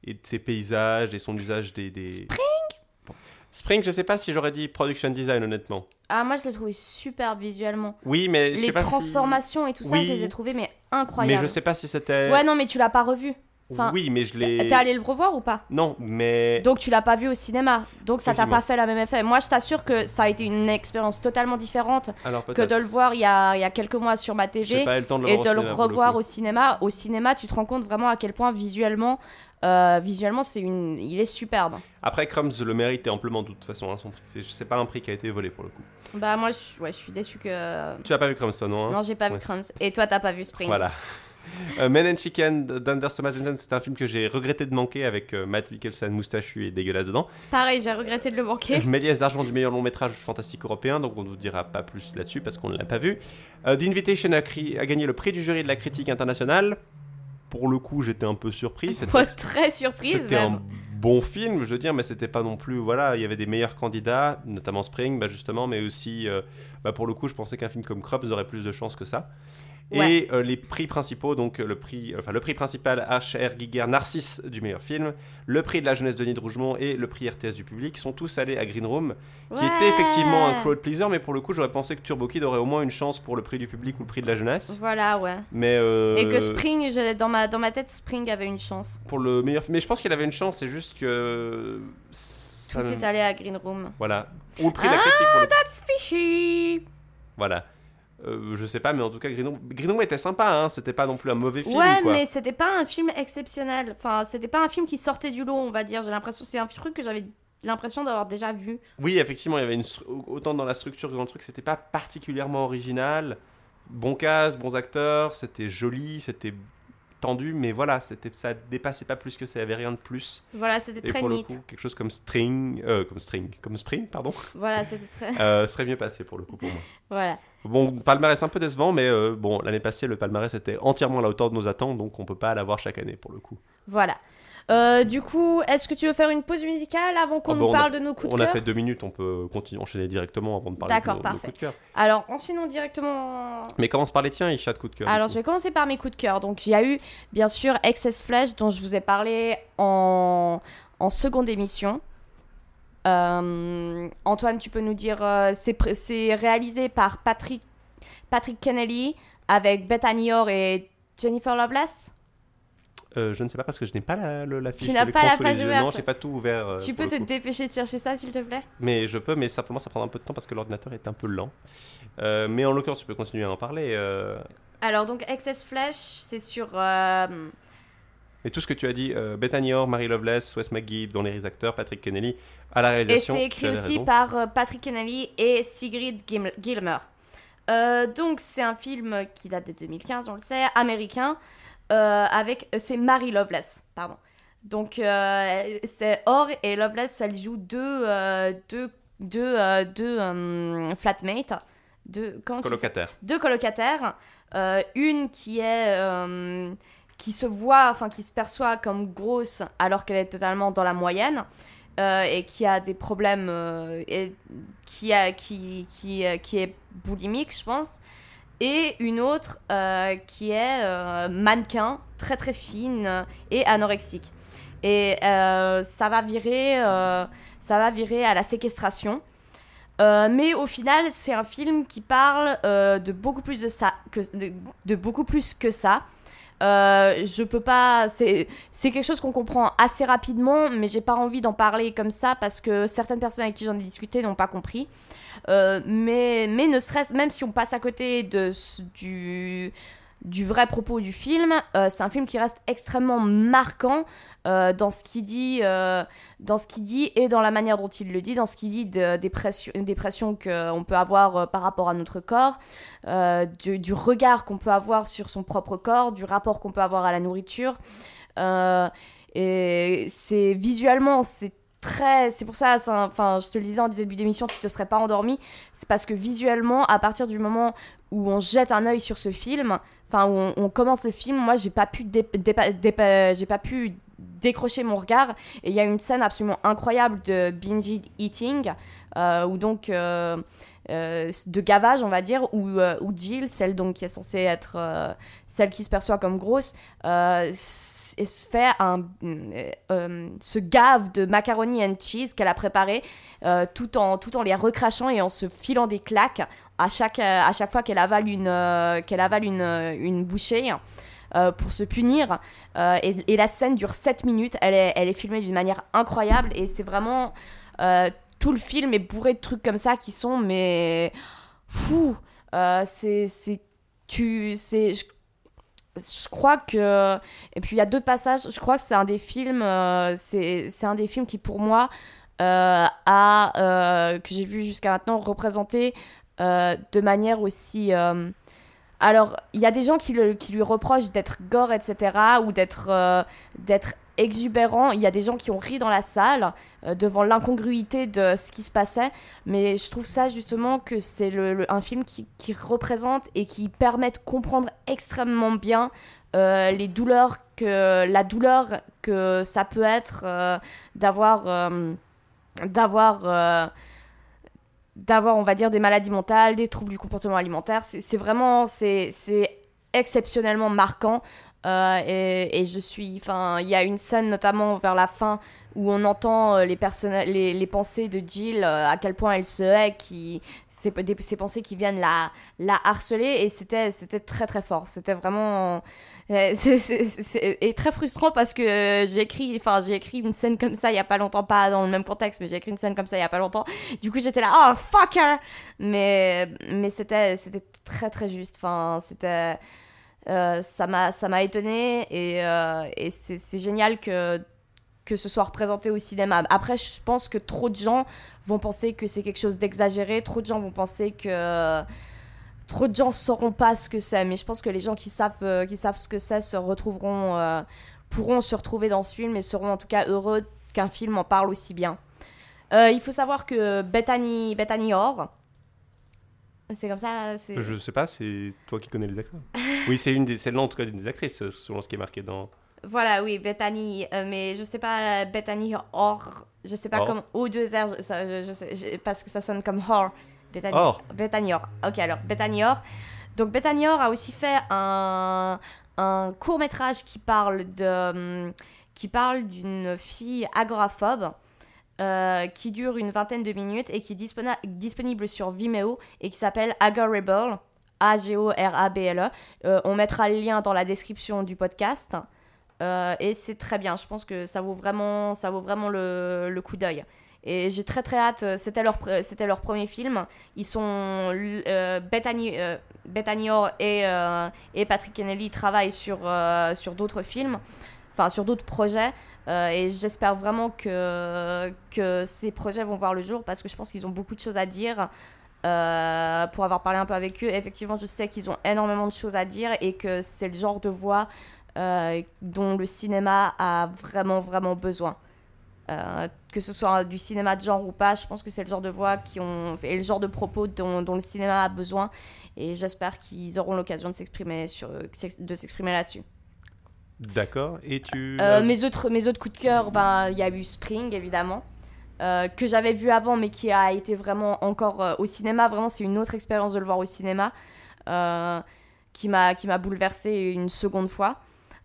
et de ses paysages et son usage des, des... Spring? Spring, je sais pas si j'aurais dit production design honnêtement. Ah, moi, je l'ai trouvé super visuellement. Oui, mais je sais Les pas si- transformations et tout ça, Oui. je les ai trouvées, mais Mais incroyables. je sais pas si c'était. Ouais, non, mais tu l'as pas revu. Enfin, oui, mais je l'ai. T'es allé le revoir ou pas? Non, mais. Donc tu l'as pas vu au cinéma. Donc ça t'a pas fait la même effet. Moi, je t'assure que ça a été une expérience totalement différente Alors que de le voir il y a, y a quelques mois sur ma TV pas eu le temps de le et de le cinéma, revoir au cinéma. Au cinéma, tu te rends compte vraiment à quel point visuellement, euh, visuellement, c'est une, il est superbe. Après, Crumbs le mérite amplement de toute façon. hein, son prix. C'est- pas un prix qui a été volé pour le coup. Bah moi, je, ouais, je suis déçue que. Tu as pas vu Crumbs toi, non hein? Non, j'ai pas vu. Crumbs. Et toi, t'as pas vu Spring. Voilà. Euh, Men and Chicken d'Anders Thomas Johnson, c'est un film que j'ai regretté de manquer avec euh, Matt Mikkelsen moustachu et dégueulasse dedans. Pareil, j'ai regretté de le manquer. Méliès d'argent du meilleur long métrage fantastique européen, donc on ne vous dira pas plus là-dessus parce qu'on ne l'a pas vu. Euh, The Invitation a, cri- a gagné le prix du jury de la critique internationale. Pour le coup, j'étais un peu surpris. C'était très surprise C'était un bon film, je veux dire, mais c'était pas non plus. Voilà, il y avait des meilleurs candidats, notamment Spring, bah, justement, mais aussi, euh, bah, pour le coup, je pensais qu'un film comme Crumbs aurait plus de chances que ça. Ouais. Et euh, les prix principaux, donc euh, le prix, enfin le prix principal H.R. Giger Narcisse du meilleur film, le prix de la jeunesse de Denis de Rougemont et le prix RTS du public sont tous allés à Green Room, qui était effectivement un crowd pleaser, mais pour le coup j'aurais pensé que Turbo Kid aurait au moins une chance pour le prix du public ou le prix de la jeunesse. Voilà, ouais. Mais euh, Et que Spring, dans ma, dans ma tête, Spring avait une chance. pour le meilleur film, mais je pense qu'il avait une chance, c'est juste que Tout est allé à Green Room. Voilà. Ou le prix de la Ah, critique pour le... That's fishy Voilà. Euh, je sais pas, mais en tout cas, Green Room, était sympa, hein. C'était pas non plus un mauvais film, Ouais, quoi. mais c'était pas un film exceptionnel. Enfin, c'était pas un film qui sortait du lot, on va dire. J'ai l'impression, c'est un truc que j'avais l'impression d'avoir déjà vu. Oui, effectivement, il y avait une... autant dans la structure que dans le truc, c'était pas particulièrement original. Bon cast, bons acteurs, c'était joli, c'était tendu, mais voilà, c'était ça dépassait pas plus que ça, avait rien de plus. Voilà, c'était très pour le coup, quelque chose comme String, euh, comme String, comme Spring, pardon, Voilà, c'était très. euh, serait mieux passé pour le coup pour moi. voilà. Bon, palmarès un peu décevant, mais euh, bon, l'année passée, le palmarès était entièrement à la hauteur de nos attentes, donc on peut pas l'avoir chaque année pour le coup. Voilà. Euh, du coup, est-ce que tu veux faire une pause musicale avant qu'on Ah bah, nous a- parle de nos coups de On a cœur fait deux minutes, on peut continuer, enchaîner directement avant de parler D'accord, de nos, nos parfait. coups de cœur. Alors, enchaînons directement. Mais commence par les tiens, Isha, de coups de cœur. Alors, je vais commencer par mes coups de cœur. Donc, il y a eu, bien sûr, Excess Flash, dont je vous ai parlé en, en seconde émission. Euh, Antoine, tu peux nous dire, euh, c'est réalisé par Patrick, Patrick Kennelly avec Bethany Orr et Jennifer Loveless. Euh, je ne sais pas parce que je n'ai pas la, le- la fiche. Tu n'as pas la page ouverte. Non, j'ai pas tout ouvert. euh, tu peux te coup. dépêcher de chercher ça, s'il te plaît? Mais je peux, mais simplement ça prendra un peu de temps parce que l'ordinateur est un peu lent. Euh, mais en l'occurrence, tu peux continuer à en parler. euh. Alors, donc, Excess Flash, c'est sur. Mais tout ce que tu as dit, Bethany Orr, Mary Loveless, Wes McGee, dans les acteurs, Patrick Kennelly, à la Et réalisation. c'est tu écrit aussi par Patrick Kennelly et Sigrid Gilmer. Donc c'est un film qui date de 2015, on le sait, américain, euh, avec... euh, c'est Mary Loveless, pardon. Donc euh, c'est Or et Loveless, elles jouent deux, deux, deux, deux flatmates, deux, comment tu dis ça Colocataire. deux colocataires. Une qui est qui se voit, enfin qui se perçoit comme grosse alors qu'elle est totalement dans la moyenne euh, et qui a des problèmes euh, et qui a qui qui euh, qui est boulimique, je pense. Et une autre euh, qui est euh, mannequin, très très fine et anorexique. Et euh, ça va virer, ça va virer à la séquestration. Mais au final, c'est un film qui parle de beaucoup plus de ça, que, de beaucoup plus que ça. Euh, je peux pas. C'est quelque chose qu'on comprend assez rapidement, mais j'ai pas envie d'en parler comme ça parce que certaines personnes avec qui j'en ai discuté n'ont pas compris. Euh, mais, mais ne serait-ce, même si on passe à côté de, du, du vrai propos du film, euh, c'est un film qui reste extrêmement marquant euh, dans ce qu'il dit, euh, dans ce dit et dans la manière dont il le dit, dans ce qu'il dit de- des, pressions, des pressions qu'on peut avoir par rapport à notre corps, du, regard qu'on peut avoir sur son propre corps, du rapport qu'on peut avoir à la nourriture. Et c'est visuellement, c'est très. C'est pour ça, enfin, je te le disais en début d'émission, tu te serais pas endormi. C'est parce que visuellement, à partir du moment où on jette un œil sur ce film, enfin, où on, commence le film, moi, j'ai pas pu j'ai pas pu décrocher mon regard. Et il y a une scène absolument incroyable de binge eating euh, où donc euh, euh, de gavage on va dire où, euh, Jill celle donc qui est censée être euh, celle qui se perçoit comme grosse euh, se fait un se gave de macaroni and cheese qu'elle a préparé tout en tout en les recrachant et en se filant des claques à chaque à chaque fois qu'elle avale une qu'elle avale une, une bouchée pour se punir. Et, la scène dure 7 minutes. Elle est, elle est filmée d'une manière incroyable et c'est vraiment tout le film est bourré de trucs comme ça qui sont mais fou. Euh, c'est tu c'est je, crois que et puis il y a d'autres passages je crois que c'est un des films euh, c'est un des films qui pour moi euh, a que j'ai vu jusqu'à maintenant représenté de manière aussi alors il y a des gens qui, le- lui reprochent d'être gore etc ou d'être d'être exubérant. Il y a des gens qui ont ri dans la salle euh, devant l'incongruité de ce qui se passait. Mais je trouve ça justement que c'est le, un film qui, représente et qui permet de comprendre extrêmement bien euh, les douleurs que la douleur que ça peut être euh, d'avoir d'avoir d'avoir on va dire des maladies mentales des troubles du comportement alimentaire. C'est vraiment c'est exceptionnellement marquant euh, et, je suis enfin il y a une scène notamment vers la fin où on entend euh, les, les, les pensées de Jill, euh, à quel point elle se hait, qui, ces, des- pensées qui viennent la, harceler, et c'était très très fort. C'était vraiment. c'est- et très frustrant parce que j'ai écrit, enfin, j'ai écrit une scène comme ça il y a pas longtemps, pas dans le même contexte, mais j'ai écrit une scène comme ça il y a pas longtemps. Du coup, j'étais là, oh fucker! Mais, mais c'était c'était très très juste. Enfin, c'était. Euh, ça m'a étonné et, euh, c'est génial que que ce soit représenté au cinéma. Après, je pense que trop de gens vont penser que c'est quelque chose d'exagéré, trop de gens vont penser que trop de gens sauront pas ce que c'est, mais je pense que les gens qui savent, euh, qui savent ce que c'est se retrouveront, euh, pourront se retrouver dans ce film et seront en tout cas heureux qu'un film en parle aussi bien. Il faut savoir que Bethany, Bethany Orr, c'est comme ça. Je sais pas, c'est toi qui connais les acteurs. oui, c'est une des, c'est en tout cas d'une des actrices, selon ce qui est marqué dans. Voilà, oui, Bethany, euh, mais je sais pas, Bethany Orr, je sais pas Or. comme O2R, je, ça, je- je sais, je- parce que ça sonne comme Or. Bethany, Or. Bethany Orr. Ok, alors, Bethany Orr. Donc, Bethany Orr a aussi fait un, un court-métrage qui parle de hum, qui parle d'une fille agoraphobe euh, qui dure une vingtaine de minutes et qui est disponible sur Vimeo et qui s'appelle Agorable. A-G-O-R-A-B-L-E. Euh, on mettra le lien dans la description du podcast. Euh, et c'est très bien. Je pense que ça vaut vraiment, ça vaut vraiment le, coup d'œil. Et j'ai très très hâte. C'était leur, c'était leur premier film. Ils sont Bethany, Bethany Orr et, et Patrick Kennelly travaillent sur, sur d'autres films, sur d'autres projets. Euh, et j'espère vraiment que, ces projets vont voir le jour parce que je pense qu'ils ont beaucoup de choses à dire. Euh, pour avoir parlé un peu avec eux, effectivement, je sais qu'ils ont énormément de choses à dire et que c'est le genre de voix euh, dont le cinéma a vraiment, vraiment besoin. Que ce soit du cinéma de genre ou pas, je pense que c'est le genre de voix qui ont, et le genre de propos dont, dont le cinéma a besoin. Et j'espère qu'ils auront l'occasion de s'exprimer là-dessus. D'accord. Et tu. Euh, mes, autres, mes autres coups de cœur, ben, il y a eu Spring, évidemment, euh, que j'avais vu avant, mais qui a été vraiment encore euh, au cinéma. Vraiment, c'est une autre expérience de le voir au cinéma, euh, qui m'a bouleversée une seconde fois.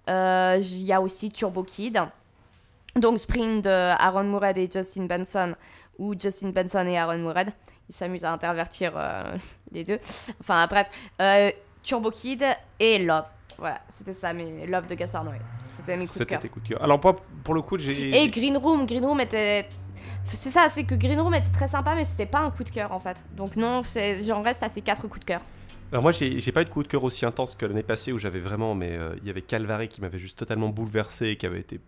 Euh, Il y a aussi Turbo Kid. Donc Spring de Aaron Moorhead et Justin Benson, ou Justin Benson et Aaron Moorhead. Ils s'amusent à intervertir euh, les deux. Enfin, bref. Euh, Turbo Kid et Love. Voilà, c'était ça, mes Love de Gaspard Noé. C'était mes coups de C'était cœur. tes coups de cœur. Alors, moi, pour le coup, j'ai. Et Green Room, Green Room était. C'est ça, c'est que Green Room était très sympa, mais c'était pas un coup de cœur en fait. Donc non, j'en reste à ces quatre coups de cœur. Alors moi, j'ai j'ai pas eu de coup de cœur aussi intense que l'année passée où j'avais vraiment, mais euh, il y avait Calvary qui m'avait juste totalement bouleversé et qui avait été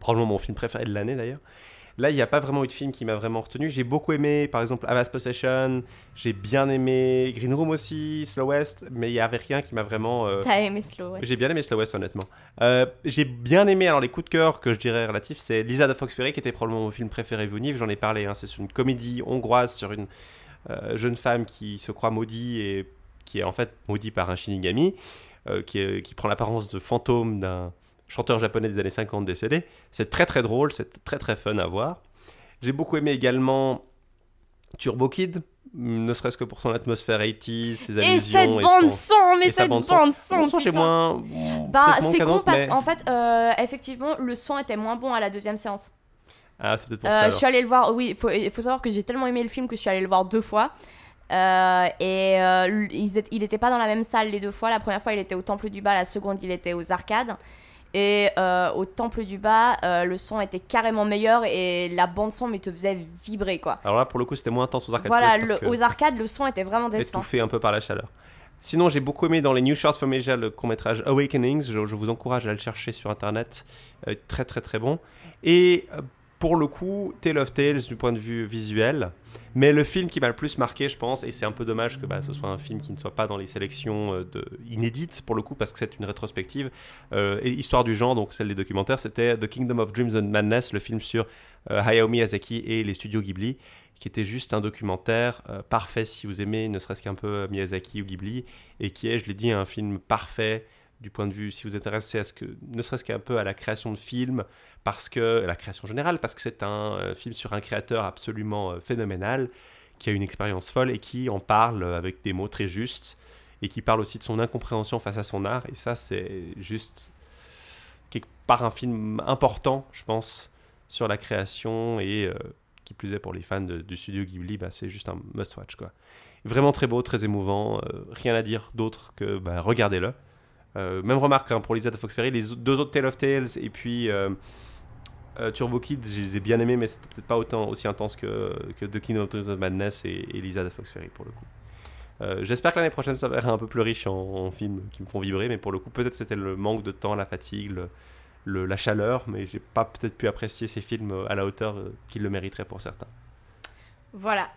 probablement mon film préféré de l'année d'ailleurs. Là, il n'y a pas vraiment eu de film qui m'a vraiment retenu. J'ai beaucoup aimé, par exemple, Avast Possession. J'ai bien aimé Green Room aussi, Slow West, mais il y avait rien qui m'a vraiment. euh, T'as aimé Slow, ouais. J'ai bien aimé Slow West, honnêtement. Euh, j'ai bien aimé, alors les coups de cœur que je dirais relatifs, c'est Lisa de Foxferry, qui était probablement mon film préféré Venise. J'en ai parlé, hein, c'est une comédie hongroise sur une euh, jeune femme qui se croit maudite et qui est en fait maudite par un shinigami, qui, est- qui prend l'apparence de fantôme d'un chanteur japonais des années 50 décédé. C'est très très drôle, c'est très très fun à voir. J'ai beaucoup aimé également Turbo Kid, ne serait-ce que pour son atmosphère 80s, ses allusions. Et cette et bande son- son, mais cette bande son. son, son, j'ai moins. Bah, c'est con parce mais- qu'en fait, euh, effectivement, le son était moins bon à la deuxième séance. Ah, c'est peut-être pour Euh, ça. je suis allée le voir, oui, il faut, savoir que j'ai tellement aimé le film que je suis allée le voir deux fois. Euh, et il n'était pas dans la même salle les deux fois. La première fois, il était au Temple du Bas, la seconde, il était aux arcades. Et euh, au Temple du Bas, euh, le son était carrément meilleur et la bande-son mais te faisait vibrer quoi. Alors là, pour le coup, c'était moins intense aux arcades. voilà, le- aux arcades, le son était vraiment décevant. étouffé un peu par la chaleur. Sinon, j'ai beaucoup aimé dans les New Shorts from Asia le court-métrage Awakenings. Je, je vous encourage à le chercher sur internet. Euh, très, très, très bon. Et pour le coup, Tale of Tales du point de vue visuel. Mais le film qui m'a le plus marqué, je pense, et c'est un peu dommage que bah, ce soit un film qui ne soit pas dans les sélections euh, inédites, pour le coup, parce que c'est une rétrospective, euh, et Histoire du genre, donc celle des documentaires, c'était The Kingdom of Dreams and Madness, le film sur euh, Hayao Miyazaki et les studios Ghibli, qui était juste un documentaire euh, parfait si vous aimez ne serait-ce qu'un peu Miyazaki ou Ghibli, et qui est, je l'ai dit, un film parfait du point de vue, si vous êtes intéressé à ce que, ne serait-ce qu'un peu à la création de films, parce que, la création générale, parce que c'est un euh, film sur un créateur absolument euh, phénoménal, qui a une expérience folle et qui en parle euh, avec des mots très justes, et qui parle aussi de son incompréhension face à son art, et ça c'est juste quelque part un film important, je pense, sur la création, et qui plus est pour les fans du studio Ghibli, bah, c'est juste un must-watch. quoi. Vraiment très beau, très émouvant, rien à dire d'autre que bah, regardez-le. Même remarque hein, pour Lisa de Fox Ferry, les deux autres Tale of Tales et puis euh, Turbo Kid, je les ai bien aimés, mais c'était peut-être pas autant aussi intense que, que The Kingdom of the Madness et, et Lisa de Fox Ferry pour le coup. Euh, J'espère que l'année prochaine ça va être un peu plus riche en, en films qui me font vibrer, mais pour le coup peut-être c'était le manque de temps, la fatigue, le- le- la chaleur, mais j'ai pas peut-être pu apprécier ces films à la hauteur euh, qu'ils le mériteraient pour certains. Voilà.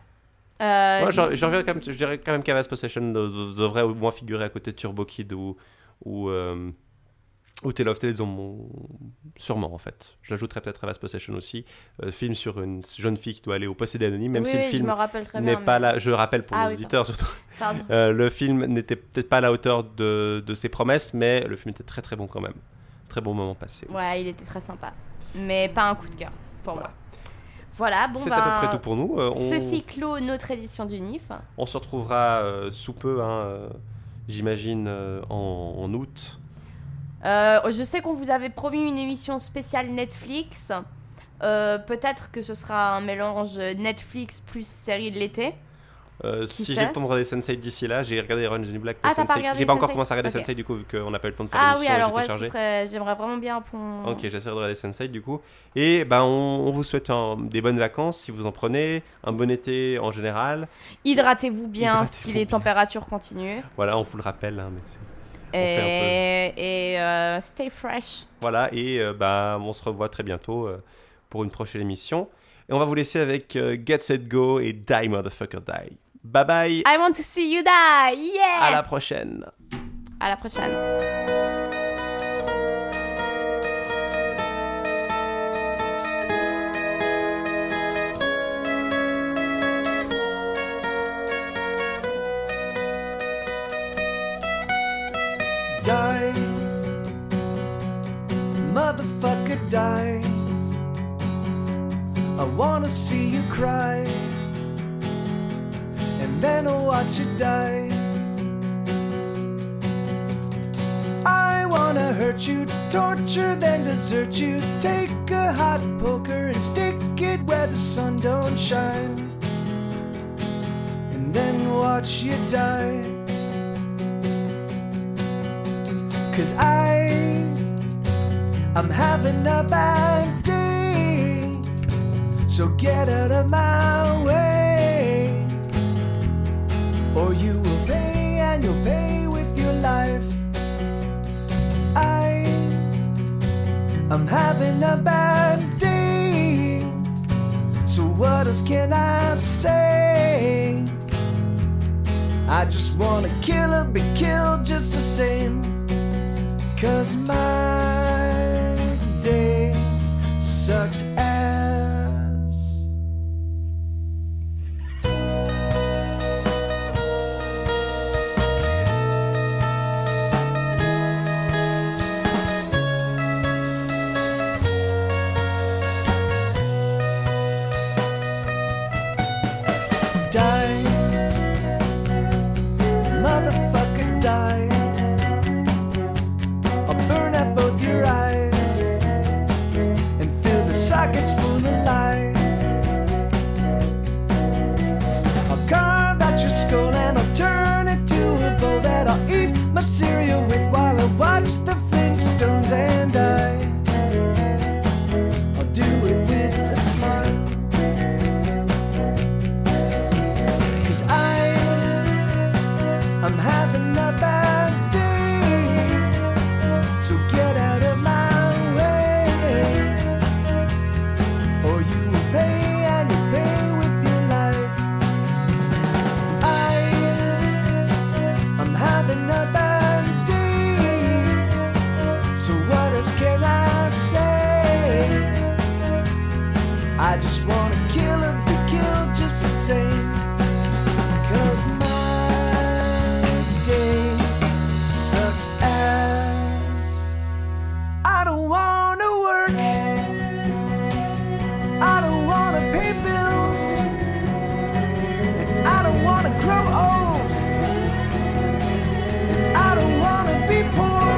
Euh, Moi, je, je reviens quand même, je dirais quand même qu'Avast Possession de- de- devrait au moins figurer à côté de Turbo Kid ou, ou, ou Tale of Tales, mon- sûrement en fait. Je l'ajouterais peut-être Avast Possession aussi. Euh, film sur une jeune fille qui doit aller au possédé anonyme, même oui, si le film me rappelle très n'est bien. pas mais- là. Je rappelle pour Ah nos oui, auditeurs surtout. Pardon. Euh, le film n'était peut-être pas à la hauteur de, de ses promesses, mais le film était très très bon quand même. Très bon moment passé. Ouais, il était très sympa. Mais pas un coup de cœur pour Voilà. moi. Voilà, bon C'est bah, à peu près tout pour nous. Euh, on, Ceci clôt notre édition du NIF. on se retrouvera euh, sous peu, hein, j'imagine, en, en août. Euh, je sais qu'on vous avait promis une émission spéciale Netflix. Euh, Peut-être que ce sera un mélange Netflix plus série de l'été. Euh, si j'ai le temps de regarder Sense8 d'ici là, j'ai regardé Orange is the New Black. Ah, de t'as pas Sense8. regardé J'ai pas encore Sense8? commencé à regarder Ok. Sense8 du coup, vu qu'on n'a pas eu le temps de faire Ah oui, alors ouais, serait... j'aimerais vraiment bien. Ok, j'essaierai de regarder Sense8 du coup. Et ben, on, on vous souhaite un- des bonnes vacances si vous en prenez, un bon été en général. Hydratez-vous bien si les bien. températures continuent. Voilà, on vous le rappelle. hein, mais c'est- Et, fait et euh, stay fresh. Voilà, et euh, bah, on se revoit très bientôt euh, pour une prochaine émission. Et on va vous laisser avec euh, Get Set Go et Die Motherfucker Die. Bye bye, I want to see you die. Yeah. à la prochaine. À la prochaine. die. I wanna see you cry, and then I'll watch you die. I wanna hurt you, torture, then desert you. Take a hot poker and stick it where the sun don't shine, and then watch you die. Cause I I'm having a bad day, so get out of my way, or you will pay and you'll pay with your life. I, I'm having a bad day, so what else can I say? I just wanna kill or be killed just the same, cause my day sucks ass. pour